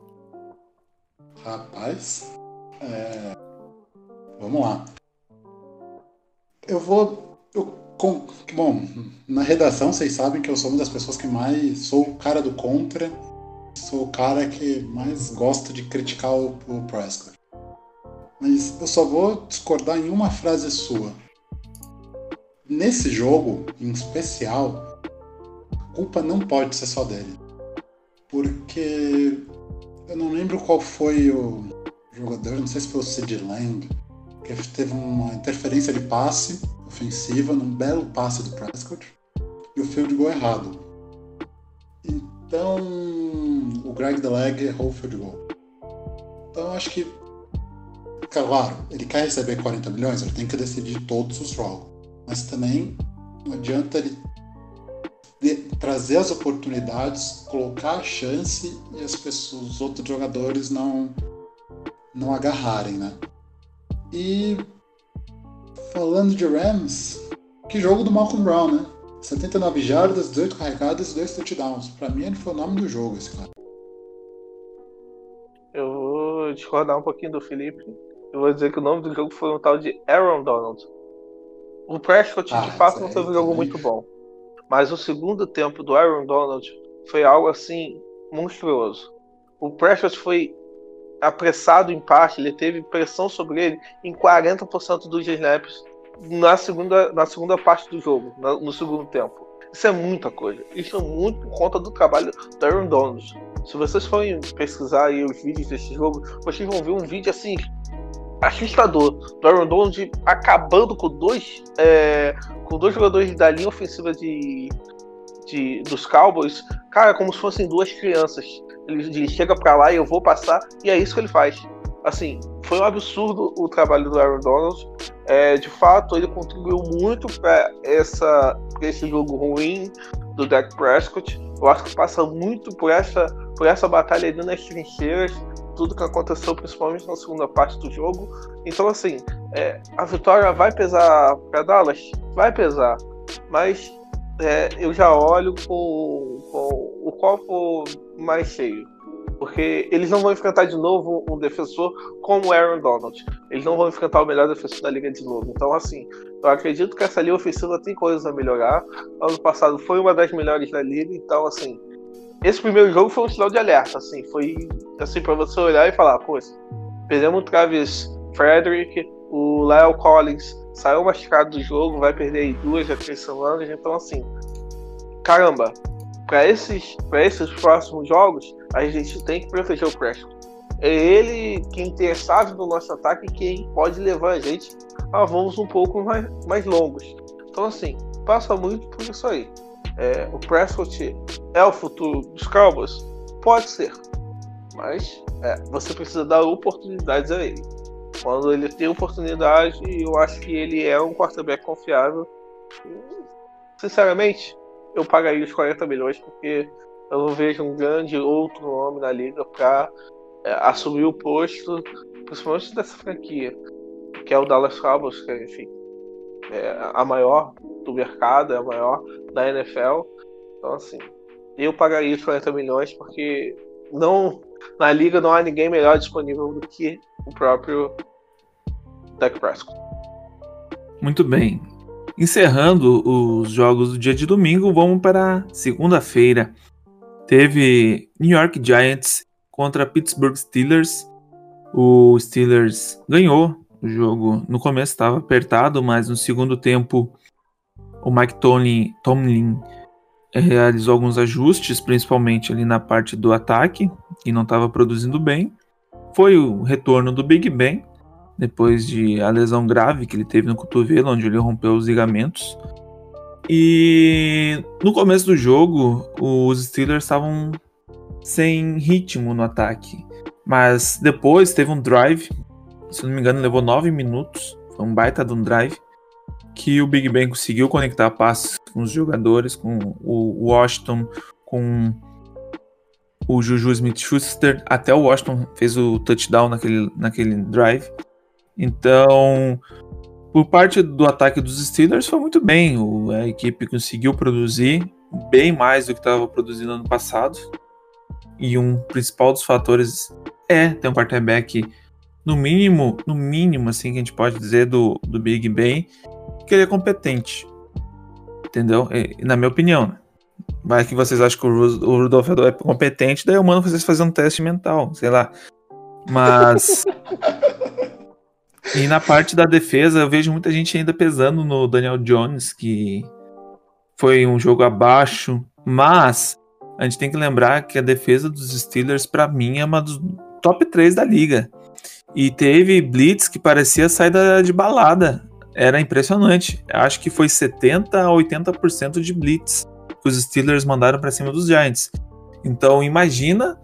Rapaz, é... vamos lá. Eu vou. Eu, com... Bom, na redação vocês sabem que eu sou uma das pessoas que mais. Sou o cara do contra. Sou o cara que mais gosta de criticar o, o Prescott. Mas eu só vou discordar em uma frase sua Nesse jogo, em especial, a culpa não pode ser só dele. Porque eu não lembro qual foi o jogador, não sei se foi o Sid Lamb, que teve uma interferência de passe ofensiva num belo passe do Prescott e o field goal errado. Então o Greg Deleg errou o field goal. Então acho que, claro, ele quer receber 40 milhões, ele tem que decidir todos os jogos mas também não adianta ele trazer as oportunidades, colocar a chance e as pessoas, os outros jogadores não não agarrarem, né? E falando de Rams, que jogo do Malcolm Brown, né? 79 jardas, 18 carregadas e 2 touchdowns. Para mim ele foi o nome do jogo, esse cara. Eu vou discordar um pouquinho do Felipe. Eu vou dizer que o nome do jogo foi um tal de Aaron Donald. O Prescott, ah, de fato, não teve um jogo muito bom. Mas o segundo tempo do Aaron Donald foi algo assim monstruoso. O Prescott foi apressado em parte, ele teve pressão sobre ele em 40% dos snaps na segunda, na segunda parte do jogo, no segundo tempo. Isso é muita coisa. Isso é muito por conta do trabalho do Aaron Donald. Se vocês forem pesquisar os vídeos desse jogo, vocês vão ver um vídeo assim assustador do Aaron Donald acabando com dois, é, com dois jogadores da linha ofensiva de, de, dos Cowboys, cara, como se fossem duas crianças. Ele, ele chega para lá e eu vou passar, e é isso que ele faz. Assim, foi um absurdo o trabalho do Aaron Donald. É, de fato, ele contribuiu muito para esse jogo ruim do Dak Prescott. Eu acho que passa muito por essa, por essa batalha ali nas trincheiras tudo que aconteceu, principalmente na segunda parte do jogo. Então, assim, é, a vitória vai pesar para Dallas? Vai pesar, mas é, eu já olho com, com, o copo mais cheio. Porque eles não vão enfrentar de novo um defensor como o Aaron Donald. Eles não vão enfrentar o melhor defensor da liga de novo. Então, assim, eu acredito que essa linha ofensiva tem coisas a melhorar. Ano passado foi uma das melhores da liga, então, assim, esse primeiro jogo foi um sinal de alerta, assim, foi assim para você olhar e falar, pô, perdemos o Travis Frederick, o Lyle Collins saiu machucado do jogo, vai perder aí duas a três semanas, então assim, caramba, para esses, esses próximos jogos, a gente tem que proteger o Prescott. É ele quem tem a chave do nosso ataque quem pode levar a gente a voos um pouco mais, mais longos. Então assim, passa muito por isso aí é, o Prescott é o futuro dos Cowboys? Pode ser. Mas é, você precisa dar oportunidades a ele. Quando ele tem oportunidade, eu acho que ele é um quarterback confiável. Sinceramente, eu pagaria os 40 milhões porque eu não vejo um grande outro nome na liga para é, assumiu o posto, principalmente dessa franquia, que é o Dallas Cowboys, que enfim, é a maior do mercado, é a maior da NFL. Então, assim, eu pagaria 40 milhões porque não na liga não há ninguém melhor disponível do que o próprio Dak Prescott. Muito bem. Encerrando os jogos do dia de domingo, vamos para segunda-feira. Teve New York Giants contra Pittsburgh Steelers. O Steelers ganhou o jogo. No começo estava apertado, mas no segundo tempo o Mike Tomlin, Tomlin realizou alguns ajustes, principalmente ali na parte do ataque, e não estava produzindo bem. Foi o retorno do Big Ben, depois de a lesão grave que ele teve no cotovelo, onde ele rompeu os ligamentos. E no começo do jogo, os Steelers estavam sem ritmo no ataque. Mas depois teve um drive, se não me engano, levou 9 minutos. Foi um baita de um drive. Que o Big Ben conseguiu conectar passes com os jogadores, com o Washington, com o Juju Smith-Schuster. Até o Washington fez o touchdown naquele, naquele drive. Então, por parte do ataque dos Steelers, foi muito bem. O, a equipe conseguiu produzir bem mais do que estava produzindo ano passado. E um principal dos fatores é ter um quarterback, no mínimo, no mínimo, assim, que a gente pode dizer do, do Big Ben, que ele é competente. Entendeu? E, na minha opinião, né? Vai que vocês acham que o Rudolph é competente, daí eu mando vocês fazer um teste mental, sei lá. Mas. [LAUGHS] e na parte da defesa, eu vejo muita gente ainda pesando no Daniel Jones, que foi um jogo abaixo, mas a gente tem que lembrar que a defesa dos Steelers, para mim, é uma dos top 3 da liga. E teve blitz que parecia saída de balada. Era impressionante. Acho que foi 70 a 80% de blitz que os Steelers mandaram para cima dos Giants. Então imagina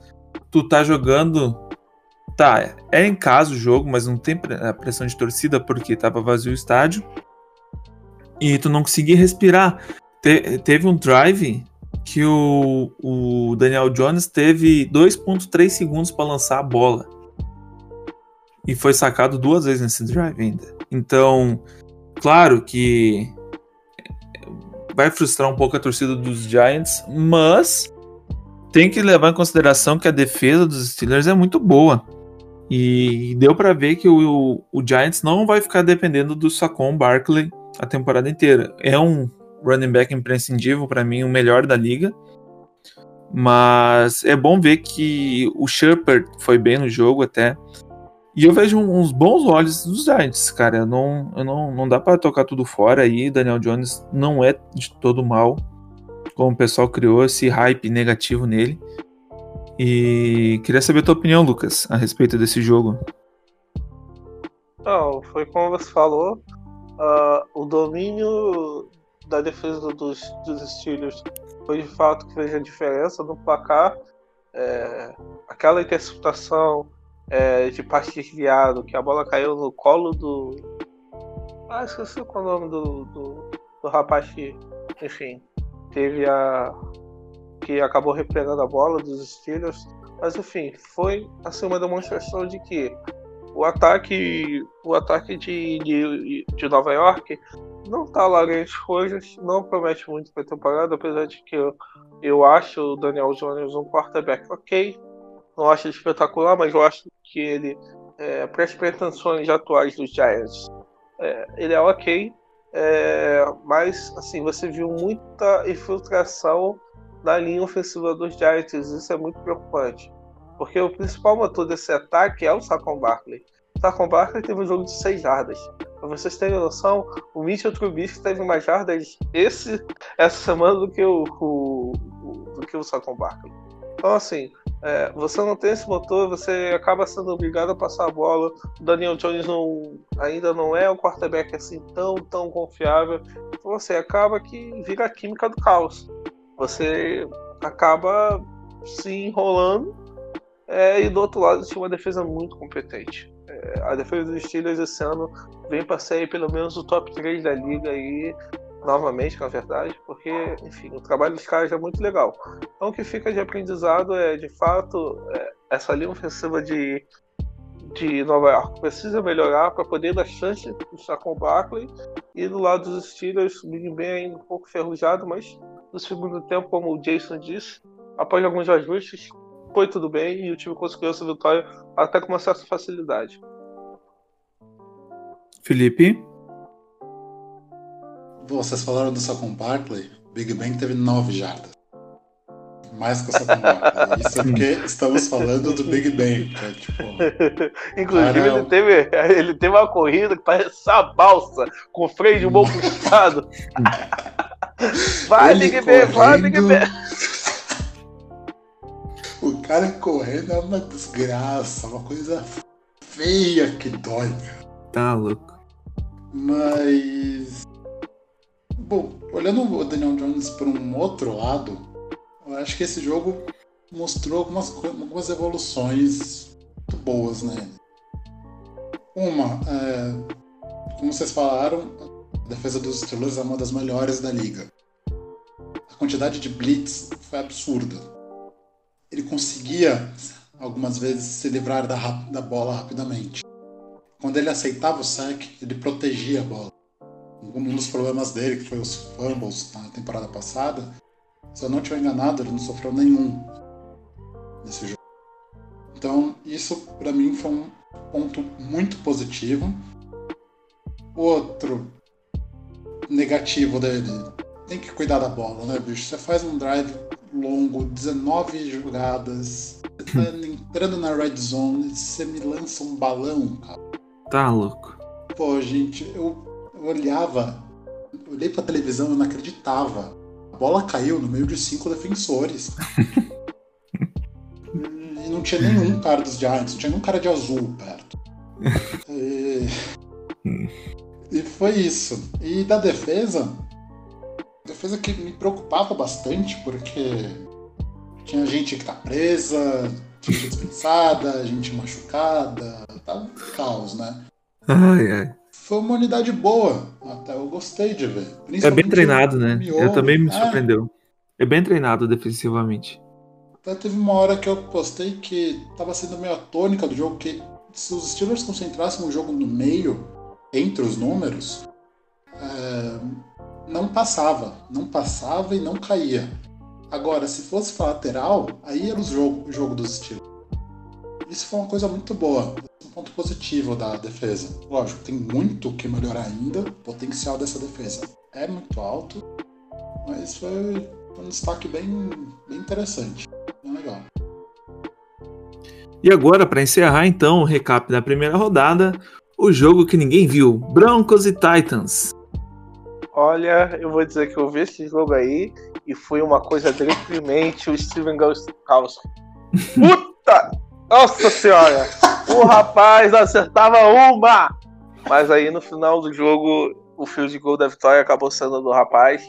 tu tá jogando Tá, é em casa o jogo, mas não tem a pressão de torcida porque tava vazio o estádio. E tu não conseguia respirar. Te, teve um drive que o, o Daniel Jones teve 2.3 segundos para lançar a bola. E foi sacado duas vezes nesse drive ainda. Então, claro que vai frustrar um pouco a torcida dos Giants, mas tem que levar em consideração que a defesa dos Steelers é muito boa. E deu para ver que o, o, Giants não vai ficar dependendo do Saquon Barkley a temporada inteira. É um running back imprescindível para mim, o melhor da liga. Mas é bom ver que o Shepard foi bem no jogo até. E eu vejo uns bons olhos dos Giants, cara. Eu não, eu não, não dá para tocar tudo fora aí. Daniel Jones não é de todo mal. Como o pessoal criou esse hype negativo nele. E queria saber a tua opinião, Lucas, a respeito desse jogo. Não, foi como você falou. Uh, o domínio da defesa dos, dos Steelers foi de fato que fez a diferença no placar. É, aquela interceptação é, de passe desviado, que a bola caiu no colo do. Ah, esqueci qual é o nome do, do, do rapaz que, enfim, teve a. que acabou recuperando a bola dos Steelers. Mas enfim, foi assim uma demonstração de que o ataque, o ataque de, de, de Nova York não tá lá grandes coisas, não promete muito para temporada, apesar de que eu, eu acho o Daniel Jones um quarterback ok. Não acho espetacular, mas eu acho que ele, é, para as pretensões atuais dos Giants, é, ele é ok. É, mas assim, você viu muita infiltração na linha ofensiva dos Giants, isso é muito preocupante. Porque o principal motor desse ataque é o Saquon Barkley. O Saquon Barkley teve um jogo de 6 jardas. Pra vocês terem noção, o Mitchell Trubisky teve mais jardas esse, essa semana do que o, o, do que o Saquon Barkley. Então, assim, é, você não tem esse motor, você acaba sendo obrigado a passar a bola. O Daniel Jones não, ainda não é um quarterback assim tão, tão confiável. Então, você acaba que vira a química do caos. Você acaba se enrolando é, e do outro lado tinha uma defesa muito competente. É, a defesa dos Steelers esse ano vem para sair pelo menos o top 3 da liga aí. novamente, na verdade, porque, enfim, o trabalho dos caras é muito legal. Então, o que fica de aprendizado é, de fato, é, essa linha ofensiva de, de Nova York precisa melhorar para poder dar chance com o Barkley. E do lado dos Steelers, o Big Ben ainda um pouco ferrujado, mas no segundo tempo, como o Jason disse, após alguns ajustes, foi tudo bem e o time conseguiu essa vitória até com uma certa facilidade. Felipe? Vocês falaram do Saquon Barkley. Big Ben teve 9 jardas. Mais que o Saquon Barkley. Isso é porque [LAUGHS] estamos falando do Big Ben. É, tipo, [LAUGHS] Inclusive, cara... ele, teve, ele teve uma corrida que parece uma balsa, com freio de bom [LAUGHS] puxado. Vai, Big Ben, vai, Big Ben. O cara correndo é uma desgraça, uma coisa feia que dói. Tá louco. Mas. Bom, olhando o Daniel Jones por um outro lado, eu acho que esse jogo mostrou algumas, algumas evoluções muito boas, né? Uma, é, como vocês falaram, a defesa dos Steelers é uma das melhores da liga. A quantidade de blitz foi absurda. Ele conseguia, algumas vezes, se livrar da, da bola rapidamente. Quando ele aceitava o sack, ele protegia a bola. Um dos problemas dele, que foi os fumbles na temporada passada, se eu não estiver enganado, ele não sofreu nenhum nesse jogo. Então, isso para mim foi um ponto muito positivo. Outro negativo dele, tem que cuidar da bola, né, bicho? Você faz um drive longo, 19 jogadas, você tá entrando na red zone, você me lança um balão, cara. Tá louco. Pô, gente, eu, eu olhava, eu olhei pra televisão e não acreditava. A bola caiu no meio de cinco defensores. [LAUGHS] e não tinha nenhum cara dos Giants, não tinha nenhum cara de azul perto. [LAUGHS] E, e foi isso. E da defesa, defesa que me preocupava bastante, porque tinha gente que tá presa, gente dispensada, gente machucada, tá um caos, né? Ai, ai. Foi uma unidade boa, até eu gostei de ver. É bem treinado, né? Eu também me é. surpreendeu. É. é bem treinado defensivamente. Até teve uma hora que eu postei que tava sendo meio a tônica do jogo, que se os Steelers concentrassem o jogo no meio, entre os números, é, não passava. Não passava e não caía. Agora, se fosse para lateral, aí era o jogo, o jogo dos estilos. Isso foi uma coisa muito boa, um ponto positivo da defesa. Lógico, tem muito que melhorar ainda, o potencial dessa defesa é muito alto, mas foi um destaque bem, bem interessante, bem legal. E agora, para encerrar então o recap da primeira rodada, o jogo que ninguém viu: Broncos e Titans. Olha, eu vou dizer que eu vi esse jogo aí e foi uma coisa deprimente o Steven Gostkowski. Puta! Nossa senhora! O rapaz acertava uma! Mas aí no final do jogo, o field goal da vitória acabou sendo do rapaz.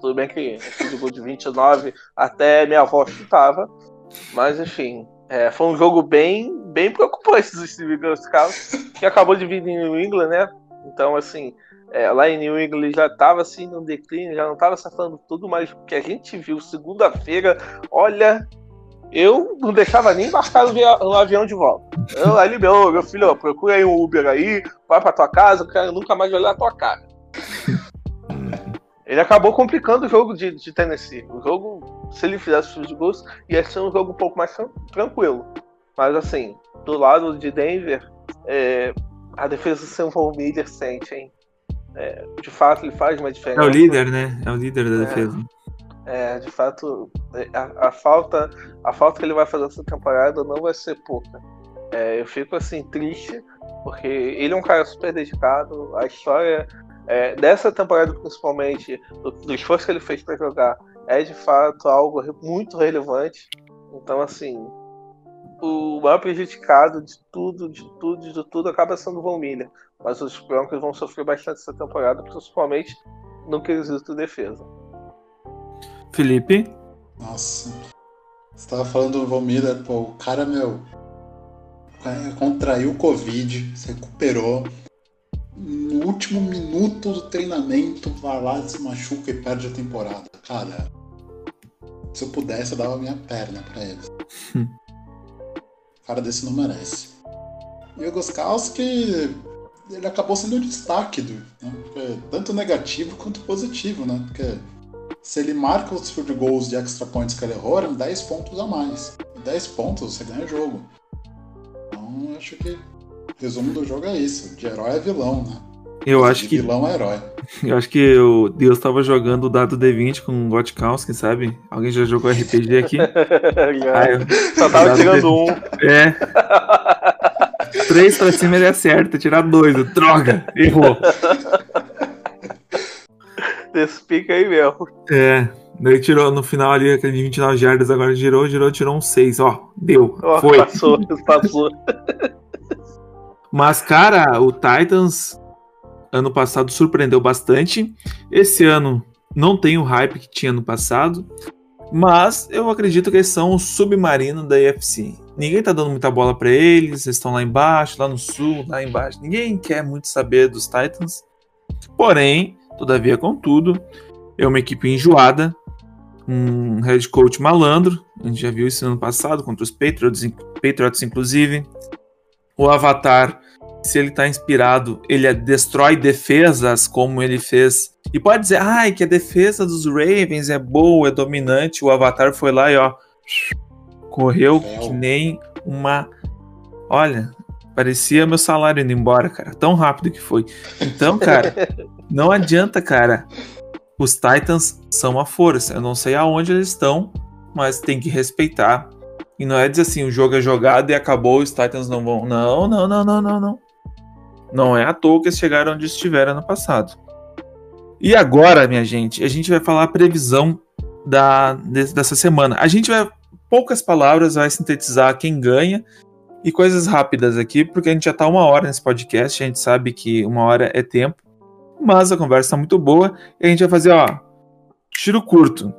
Tudo bem que o field goal de 29 até minha avó chutava. Mas enfim, é, foi um jogo bem, bem preocupante [LAUGHS] do Steven Gostkowski, que acabou de vir em New England, né? Então, assim, é, lá em New England ele já estava assim no declínio, já não estava acertando tudo, mas o que a gente viu segunda-feira, olha, eu não deixava nem embarcar no, avião de volta. Eu ali, meu, meu filho, procura aí um Uber aí, vai pra tua casa, eu quero nunca mais olhar a tua cara. [LAUGHS] Ele acabou complicando o jogo de, de Tennessee. O jogo, se ele fizesse os gols, ia ser um jogo um pouco mais tranquilo. Mas assim, do lado de Denver, é, a defesa sem o Miller sente, hein? É, de fato, ele faz uma diferença. É o líder, né? É o líder da é, defesa. É, de fato, é, a, a, falta, a falta que ele vai fazer essa temporada não vai ser pouca. É, eu fico assim triste, porque ele é um cara super dedicado. A história é, dessa temporada, principalmente, do, do esforço que ele fez para jogar, é de fato algo muito relevante. Então, assim, o maior prejudicado de tudo, de tudo, de tudo acaba sendo o Von Miller. Mas os Broncos vão sofrer bastante essa temporada, principalmente no quesito defesa. Felipe? Nossa. Você tava falando do Von Miller, pô, o cara, meu, contraiu o Covid, se recuperou, no último minuto do treinamento vai lá, se machuca e perde a temporada. Cara, se eu pudesse, eu dava minha perna pra eles. [LAUGHS] Hum. cara desse não merece. E o Goskowski, ele acabou sendo o destaque do, né? Porque, tanto negativo quanto positivo, né? Porque se ele marca os field goals de extra points que ele errou, eram 10 pontos a mais. 10 pontos, você ganha jogo. Então, acho que o resumo do jogo é isso. De herói é vilão, né? Eu acho de que vilão é herói. [LAUGHS] eu acho que o Deus tava jogando o dado D20 com o Gotkowski, sabe? Alguém já jogou RPG aqui? [LAUGHS] Ah, eu- Só tava tirando um. É. Três pra cima ele acerta, tirar dois. Droga, errou. Desse pique aí mesmo. É. Daí tirou no final ali, aquele de 29 jardas, agora girou, girou, tirou um 6. Ó, deu. Ó, Foi. Passou, passou. [LAUGHS] Mas, cara, o Titans ano passado surpreendeu bastante. Esse ano não tem o hype que tinha no passado. Mas eu acredito que eles são o submarino da AFC. Ninguém tá dando muita bola pra eles, eles estão lá embaixo, lá no sul, lá embaixo. Ninguém quer muito saber dos Titans. Porém, todavia, contudo, é uma equipe enjoada, um head coach malandro. A gente já viu isso no ano passado contra os Patriots, Patriots inclusive. O Avatar, se ele tá inspirado, ele destrói defesas como ele fez. E pode dizer, ai, que a defesa dos Ravens é boa, é dominante. O Avatar foi lá e ó, correu que nem uma. Olha, parecia meu salário indo embora, cara. Tão rápido que foi. Então, cara, [LAUGHS] não adianta, cara. Os Titans são a força. Eu não sei aonde eles estão, mas tem que respeitar. E não é dizer assim, o jogo é jogado e acabou, os Titans não vão. Não, não, não, não, não, não. Não é à toa que eles chegaram onde estiveram no passado. E agora, minha gente, a gente vai falar a previsão da, de- dessa semana. A gente vai, poucas palavras, vai sintetizar quem ganha e coisas rápidas aqui, porque a gente já tá uma hora nesse podcast, a gente sabe que uma hora é tempo, mas a conversa tá muito boa e a gente vai fazer, ó, tiro curto.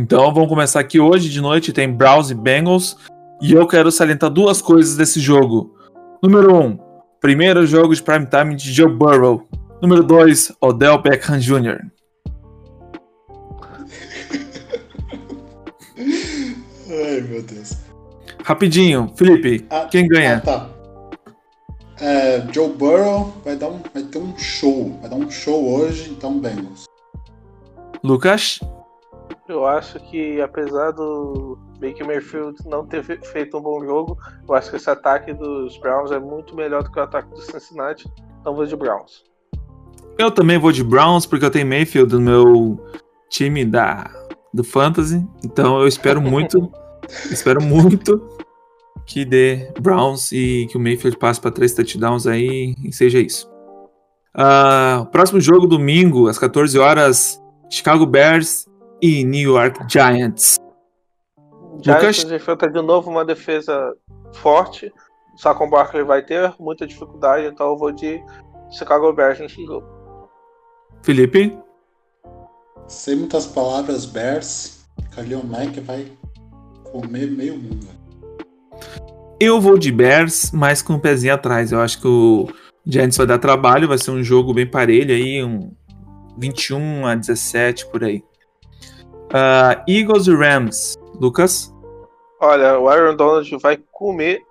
Então vamos começar aqui hoje de noite, tem Browns e Bengals, e eu quero salientar duas coisas desse jogo. Número um, primeiro jogo de prime time de Joe Burrow. Número 2, Odell Beckham Jr. [LAUGHS] Ai, meu Deus. Rapidinho, Felipe, Ah, quem ganha? Ah, tá. É, Joe Burrow vai, dar um, vai ter um show. Vai dar um show hoje, então Bengals. Lucas? Eu acho que apesar do Baker Mayfield não ter fe- feito um bom jogo, eu acho que esse ataque dos Browns é muito melhor do que o ataque do Cincinnati. Então vou de Browns. Eu também vou de Browns, porque eu tenho Mayfield no meu time da, do Fantasy. Então eu espero muito, [LAUGHS] espero muito que dê Browns e que o Mayfield passe para três touchdowns aí e seja isso. Ah, próximo jogo, domingo, às 14 horas, Chicago Bears e New York Giants. Giants enfrenta de novo uma defesa forte. Só com o Barkley vai ter muita dificuldade, então eu vou de Chicago Bears nesse jogo. Felipe? Sem muitas palavras, Bears. Kalil Mack vai comer meio mundo. Eu vou de Bears, mas com um pezinho atrás. Eu acho que o Giants vai dar trabalho, vai ser um jogo bem parelho aí, um 21 a 17 por aí. Ah, Eagles e Rams. Lucas? Olha, o Aaron Donald vai comer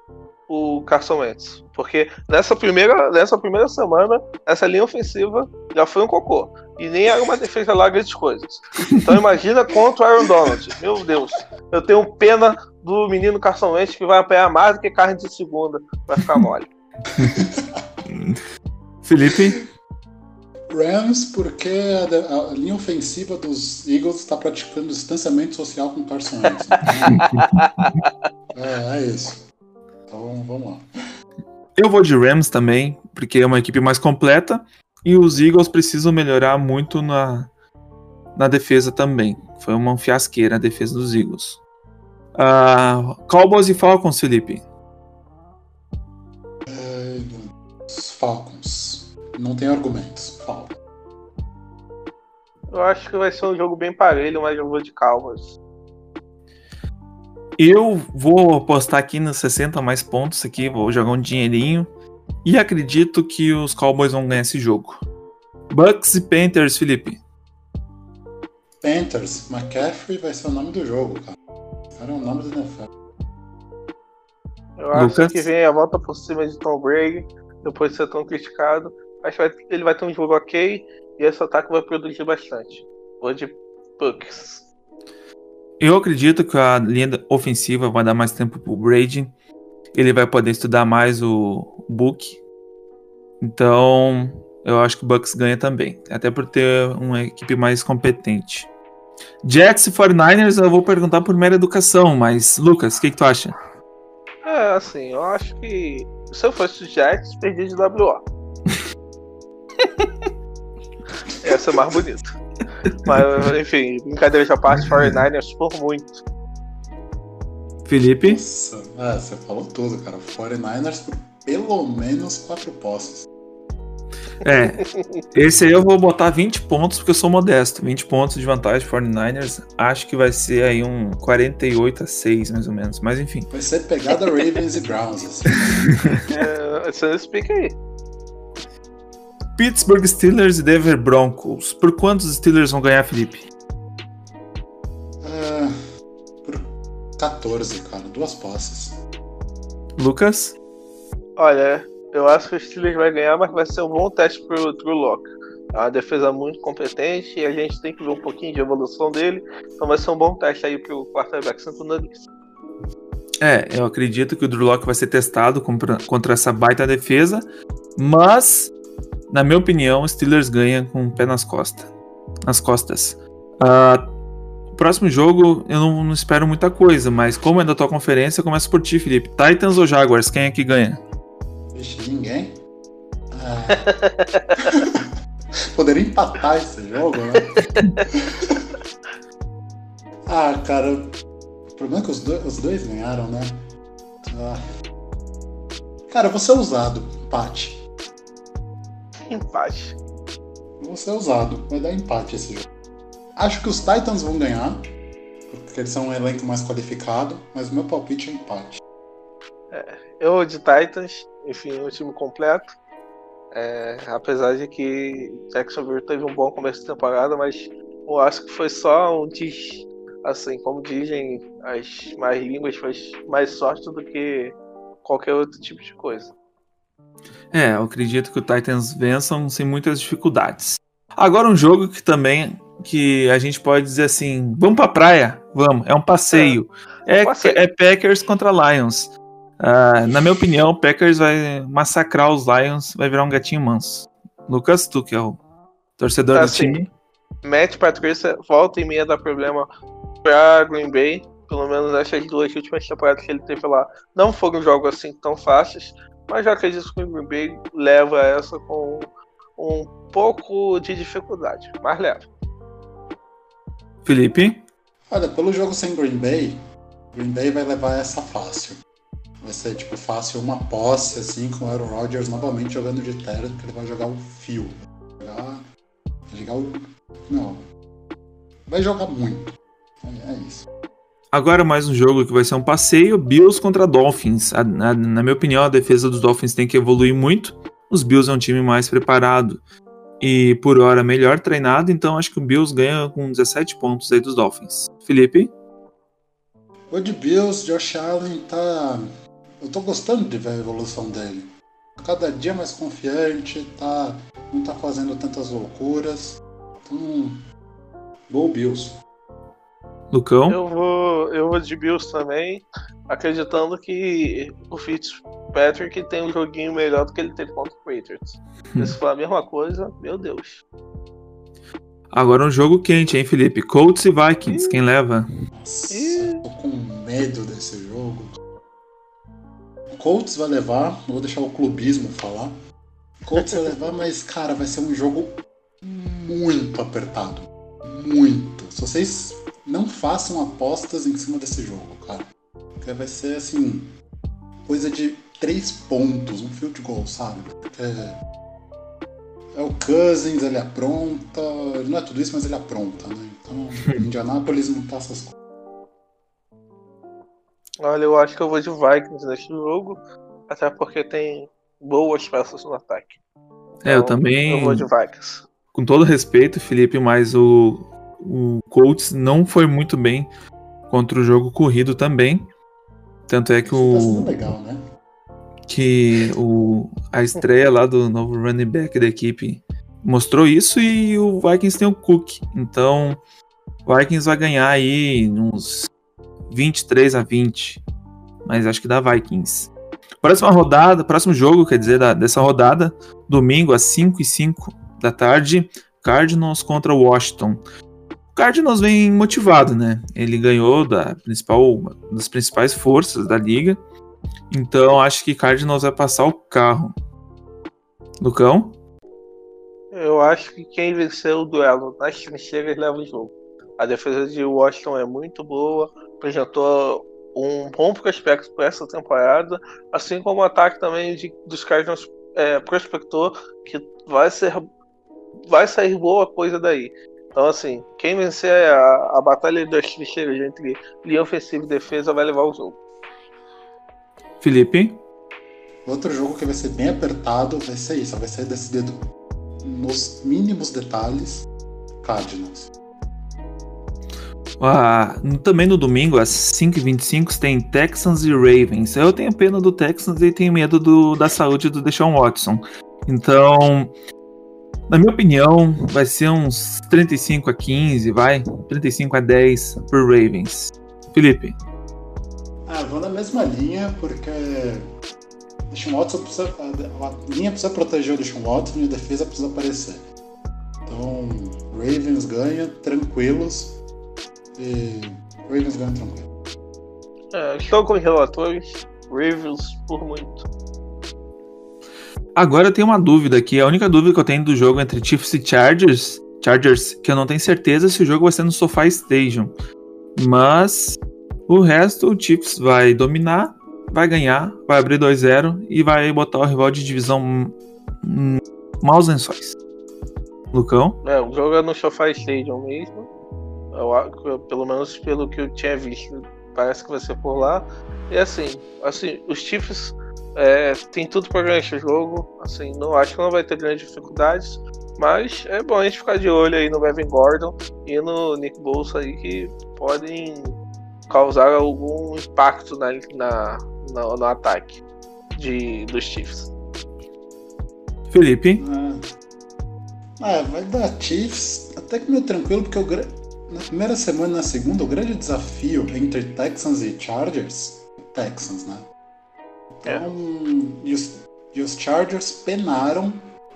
o Carson Wentz. Porque nessa primeira, nessa primeira semana, essa linha ofensiva já foi um cocô. E nem era uma defesa lá grandes coisas. Então imagina contra o Aaron Donald. Meu Deus. Eu tenho pena do menino Carson Wentz que vai apanhar mais do que carne de segunda. Vai ficar mole. [LAUGHS] [LAUGHS] Felipe? Rams, porque a, a linha ofensiva dos Eagles está praticando distanciamento social com o Carson Wentz. [LAUGHS] É, é isso. Então vamos lá. Eu vou de Rams também, porque é uma equipe mais completa. E os Eagles precisam melhorar muito na, na defesa também. Foi uma fiasqueira a defesa dos Eagles. Ah, Cowboys e Falcons, Felipe. É, os Falcons. Não tem argumentos. Eu acho que vai ser um jogo bem parelho, mas eu vou de Cowboys. Eu vou apostar aqui nos 60 mais pontos aqui, vou jogar um dinheirinho E acredito que os Cowboys vão ganhar esse jogo. Bucks e Panthers, Felipe. Panthers, McCaffrey vai ser o nome do jogo, cara. Cara, é o nome do NFL. Eu acho Lucas? que vem a volta por cima de Tom Brady, depois de ser tão criticado. Acho que ele vai ter um jogo ok e esse ataque vai produzir bastante. Vou de Bucks. Eu acredito que a linha ofensiva vai dar mais tempo pro Brady. Ele vai poder estudar mais o book. Então, eu acho que o Bucks ganha também. Até por ter uma equipe mais competente. Jets e 49ers, eu vou perguntar por mera educação, mas Lucas, o que, que tu acha? É, assim, eu acho que se eu fosse o Jets, perdi de WO. [LAUGHS] Ia ser mais bonito. Mas, enfim, brincadeira de parte, 49ers por muito. Felipe? Nossa, é, você falou tudo, cara. 49ers por pelo menos quatro posses. É, esse aí eu vou botar 20 pontos porque eu sou modesto. 20 pontos de vantagem 49ers. Acho que vai ser aí um 48 a 6, mais ou menos. Mas enfim. Vai ser pegada Ravens e Browns. Assim. [LAUGHS] É, você explica aí. Pittsburgh Steelers e Denver Broncos. Por quantos Steelers vão ganhar, Felipe? É, por 14, cara. Duas posses. Lucas? Olha, eu acho que o Steelers vai ganhar, mas vai ser um bom teste pro Drew Lock. É uma defesa muito competente e a gente tem que ver um pouquinho de evolução dele. Então vai ser um bom teste aí pro quarterback Santo Nunes. É, eu acredito que o Drew Locke vai ser testado contra, contra essa baita defesa, mas, na minha opinião, o Steelers ganha com o pé nas costas. Nas costas. Ah, o próximo jogo eu não, não espero muita coisa, mas como é da tua conferência, eu começo por ti, Felipe. Titans ou Jaguars? Quem é que ganha? Vixe, ninguém. É. [LAUGHS] Poderia empatar esse jogo, né? [LAUGHS] ah, cara. O problema é que os, dois- os dois ganharam, né? Ah. Cara, eu vou ser usado. Empate. Empate. Eu Vou ser usado. Vai dar empate esse jogo. Acho que os Titans vão ganhar. Porque eles são um elenco mais qualificado. Mas o meu palpite é empate. Eu vou de Titans, enfim, o time completo. É, apesar de que Jacksonville teve um bom começo de temporada, mas eu acho que foi só um diz, assim, como dizem as mais línguas, foi mais sorte do que qualquer outro tipo de coisa. É, eu acredito que o Titans vençam sem muitas dificuldades. Agora um jogo que também que a gente pode dizer assim, vamos pra praia, vamos, é um passeio. É, um passeio. é Packers contra Lions. Ah, na minha opinião, o Packers vai massacrar os Lions, vai virar um gatinho manso. Lucas, tu que é o torcedor do Assim, time. Matt Patricia volta e meia dá problema pra Green Bay. Pelo menos essas duas últimas temporadas que ele teve lá não foram jogos assim tão fáceis. Mas já acredito que o Green Bay leva essa com um pouco de dificuldade. Mas leva. Felipe? Olha, pelo jogo sem Green Bay, Green Bay vai levar essa fácil. Vai ser tipo fácil uma posse assim com o Aaron Rodgers novamente jogando de terra, porque ele vai jogar o fio. Vai jogar. Vai jogar o. Não. Vai jogar muito. É, é isso. Agora mais um jogo que vai ser um passeio, Bills contra Dolphins. A- na, na minha opinião, a defesa dos Dolphins tem que evoluir muito. Os Bills é um time mais preparado e por hora melhor treinado, então acho que o Bills ganha com 17 pontos aí dos Dolphins. Felipe? O de Bills, Josh Allen tá. Eu tô gostando de ver a evolução dele. Cada dia mais confiante, tá. Não tá fazendo tantas loucuras. Então. Go Bills. Lucão? Eu vou, eu vou de Bills também, acreditando que o Fitzpatrick tem um joguinho melhor do que ele teve contra o Patriots. Se for a mesma coisa, meu Deus. Agora um jogo quente, hein, Felipe? Colts e Vikings, quem leva? Nossa, eu tô com medo desse jogo. Colts vai levar, não vou deixar o clubismo falar. Colts vai levar, mas cara, vai ser um jogo muito apertado. Muito. Se vocês não façam apostas em cima desse jogo, cara. Porque vai ser assim. Coisa de três pontos, um field goal, sabe? Porque é o Cousins, ele apronta. Ele não é tudo isso, mas ele apronta, né? Então, [LAUGHS] Indianapolis não tá essas coisas. Olha, eu acho que eu vou de Vikings neste jogo, até porque tem boas peças no ataque. É, eu então, também. Eu vou de Vikings. Com todo respeito, Felipe, mas o, o Colts não foi muito bem contra o jogo corrido também. Tanto é que o. Tá legal, né? Que o, a estreia lá do novo running back da equipe mostrou isso e o Vikings tem o Cook. Então, o Vikings vai ganhar aí uns 23 a 20. Mas acho que dá Vikings. Próxima rodada, próximo jogo, quer dizer, da, dessa rodada, domingo às 5 e 5 da tarde, Cardinals contra Washington. Cardinals vem motivado, né? Ele ganhou da principal, das principais forças da liga. Então acho que Cardinals vai passar o carro. Lucão? Eu acho que quem venceu o duelo nas trincheiras leva o jogo. A defesa de Washington é muito boa, apresentou um bom prospecto para essa temporada, assim como o ataque também de, dos Cardinals é, prospectou que vai ser vai sair boa coisa daí. Então assim, quem vencer a, a batalha das trincheiras entre linha ofensiva e defesa vai levar o jogo. Felipe? Outro jogo que vai ser bem apertado vai ser isso, vai ser decidido nos mínimos detalhes Cardinals. Ah, também no domingo, às 5h25, tem Texans e Ravens. Eu tenho pena do Texans e tenho medo do, da saúde do Deshaun Watson. Então, na minha opinião, vai ser uns 35 a 15, vai? 35 a 10 por Ravens. Felipe. Ah, vou na mesma linha, porque Deshaun Watson precisa, a linha precisa proteger o Deshaun Watson e a defesa precisa aparecer. Então, Ravens ganha tranquilos e Ravens ganha tranquilo. É, estou com os relatores, Ravens por muito. Agora tem uma dúvida aqui, a única dúvida que eu tenho do jogo entre Chiefs e Chargers, Chargers, que eu não tenho certeza se o jogo vai ser no SoFi Stadium. Mas o resto o Chiefs vai dominar, vai ganhar, vai abrir 2-0 e vai botar o rival de divisão maus lençóis. Lucão? É, o jogo é no SoFi Stadium mesmo. Eu, pelo menos pelo que eu tinha visto, parece que vai ser por lá. E assim, assim os Chiefs é, tem tudo para ganhar esse jogo. Assim, não acho que não vai ter grandes dificuldades. Mas é bom a gente ficar de olho aí no Melvin Gordon e no Nick Bolsa aí que podem causar algum impacto na, na, na no ataque de, dos Chiefs. Felipe? Ah, vai dar Chiefs até que meio tranquilo, porque o, na primeira semana e na segunda, o grande desafio entre Texans e Chargers, Texans, né? Então, é. e, os, e os Chargers penaram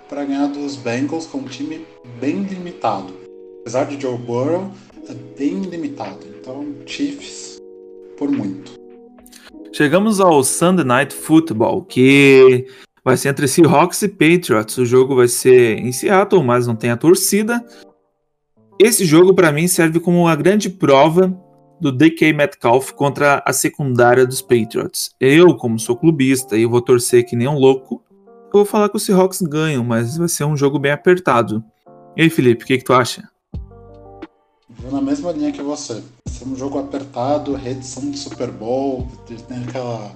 para ganhar dos Bengals com um time bem limitado. Apesar de Joe Burrow, é bem limitado. Então, Chiefs por muito. Chegamos ao Sunday Night Football, que vai ser entre Seahawks e Patriots. O jogo vai ser em Seattle, mas não tem a torcida. Esse jogo, para mim, serve como uma grande prova do DK Metcalf contra a secundária dos Patriots. Eu, como sou clubista e vou torcer que nem um louco, vou falar que os Seahawks ganham, mas vai ser um jogo bem apertado. E aí, Felipe, o que, que tu acha? Vou na mesma linha que você. Vai ser um jogo apertado, reedição do Super Bowl, tem aquela.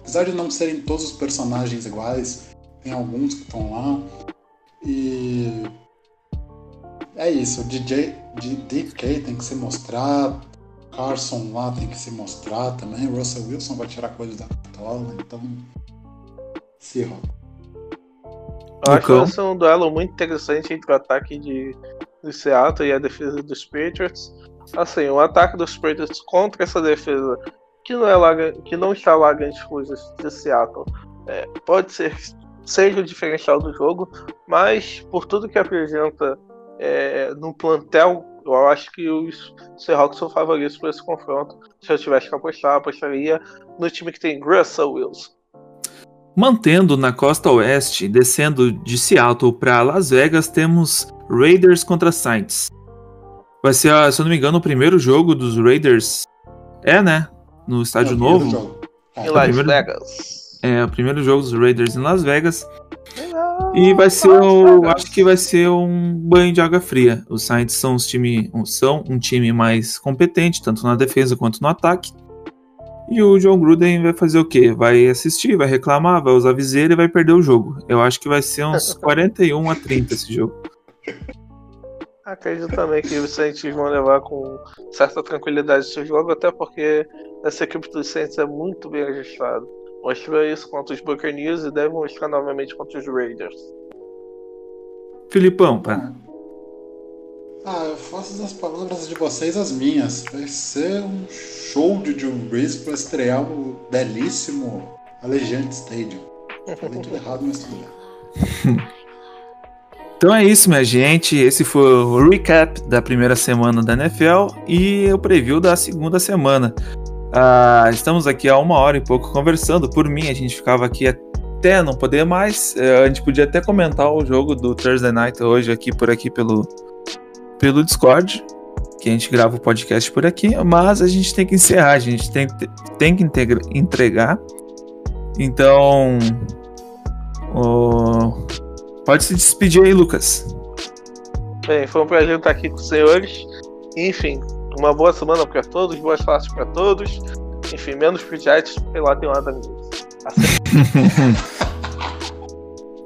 Apesar de não serem todos os personagens iguais, tem alguns que estão lá. E é isso, o DJ DK tem que se mostrar, Carson lá tem que se mostrar também, Russell Wilson vai tirar coisa da tola, então. Seahawks. Eu acho que vai ser um duelo muito interessante entre o ataque de, de Seattle e a defesa dos Patriots. Assim, o ataque dos Patriots contra essa defesa que não, é lá, que não está lá grandes coisas de Seattle é, pode ser seja o diferencial do jogo, mas por tudo que apresenta é, no plantel, eu acho que os Seahawks são favoritos para esse confronto. Se eu tivesse que apostar, apostaria no time que tem Russell Wilson. Mantendo na costa oeste, descendo de Seattle para Las Vegas, temos Raiders contra Saints. Vai ser, se eu não me engano, o primeiro jogo dos Raiders. É, né? No estádio é novo. Em Las primeiro... Vegas. É, o primeiro jogo dos Raiders em Las Vegas. E vai ser, o, acho que vai ser um banho de água fria. Os Saints são, os time, são um time mais competente, tanto na defesa quanto no ataque. E o John Gruden vai fazer o quê? Vai assistir, vai reclamar, vai usar viseira e vai perder o jogo. Eu acho que vai ser uns [LAUGHS] 41 a 30 esse jogo. Acredito também que os Saints vão levar com certa tranquilidade esse jogo, até porque essa equipe dos Saints é muito bem ajustada. Mostrou isso contra os Buccaneers e deve mostrar novamente contra os Raiders. Filipão, pá. Ah, eu faço das palavras de vocês as minhas. Vai ser um show de John Breeze para estrear o belíssimo Allegiant Stadium. Falei tudo errado, mas tudo bem. [LAUGHS] Então é isso, minha gente. Esse foi o recap da primeira semana da NFL e o preview da segunda semana. Ah, estamos aqui há uma hora e pouco conversando. Por mim, a gente ficava aqui até não poder mais. Eh, a gente podia até comentar o jogo do Thursday Night hoje aqui por aqui pelo, pelo Discord, que a gente grava o podcast por aqui, mas a gente tem que encerrar, a gente tem, tem que integra, entregar. Então, pode se despedir aí, Lucas. Bem, foi um prazer estar aqui com os senhores. Enfim, uma boa semana para todos, boas fases para todos. Enfim, menos pro Jets, porque lá tem uma da [LAUGHS]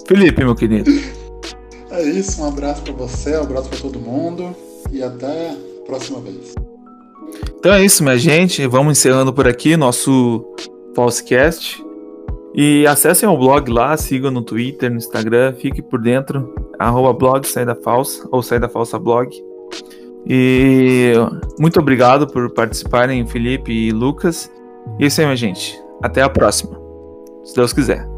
Felipe, meu querido. É isso, um abraço para você, um abraço para todo mundo e até a próxima vez. Então é isso, minha gente. Vamos encerrando por aqui nosso Falsecast. E acessem o blog lá, sigam no Twitter, no Instagram, fique por dentro, arroba blog Saída Falsa, ou Saída Falsa Blog. E muito obrigado por participarem, Felipe e Lucas. E é isso aí, minha gente. Até a próxima, se Deus quiser.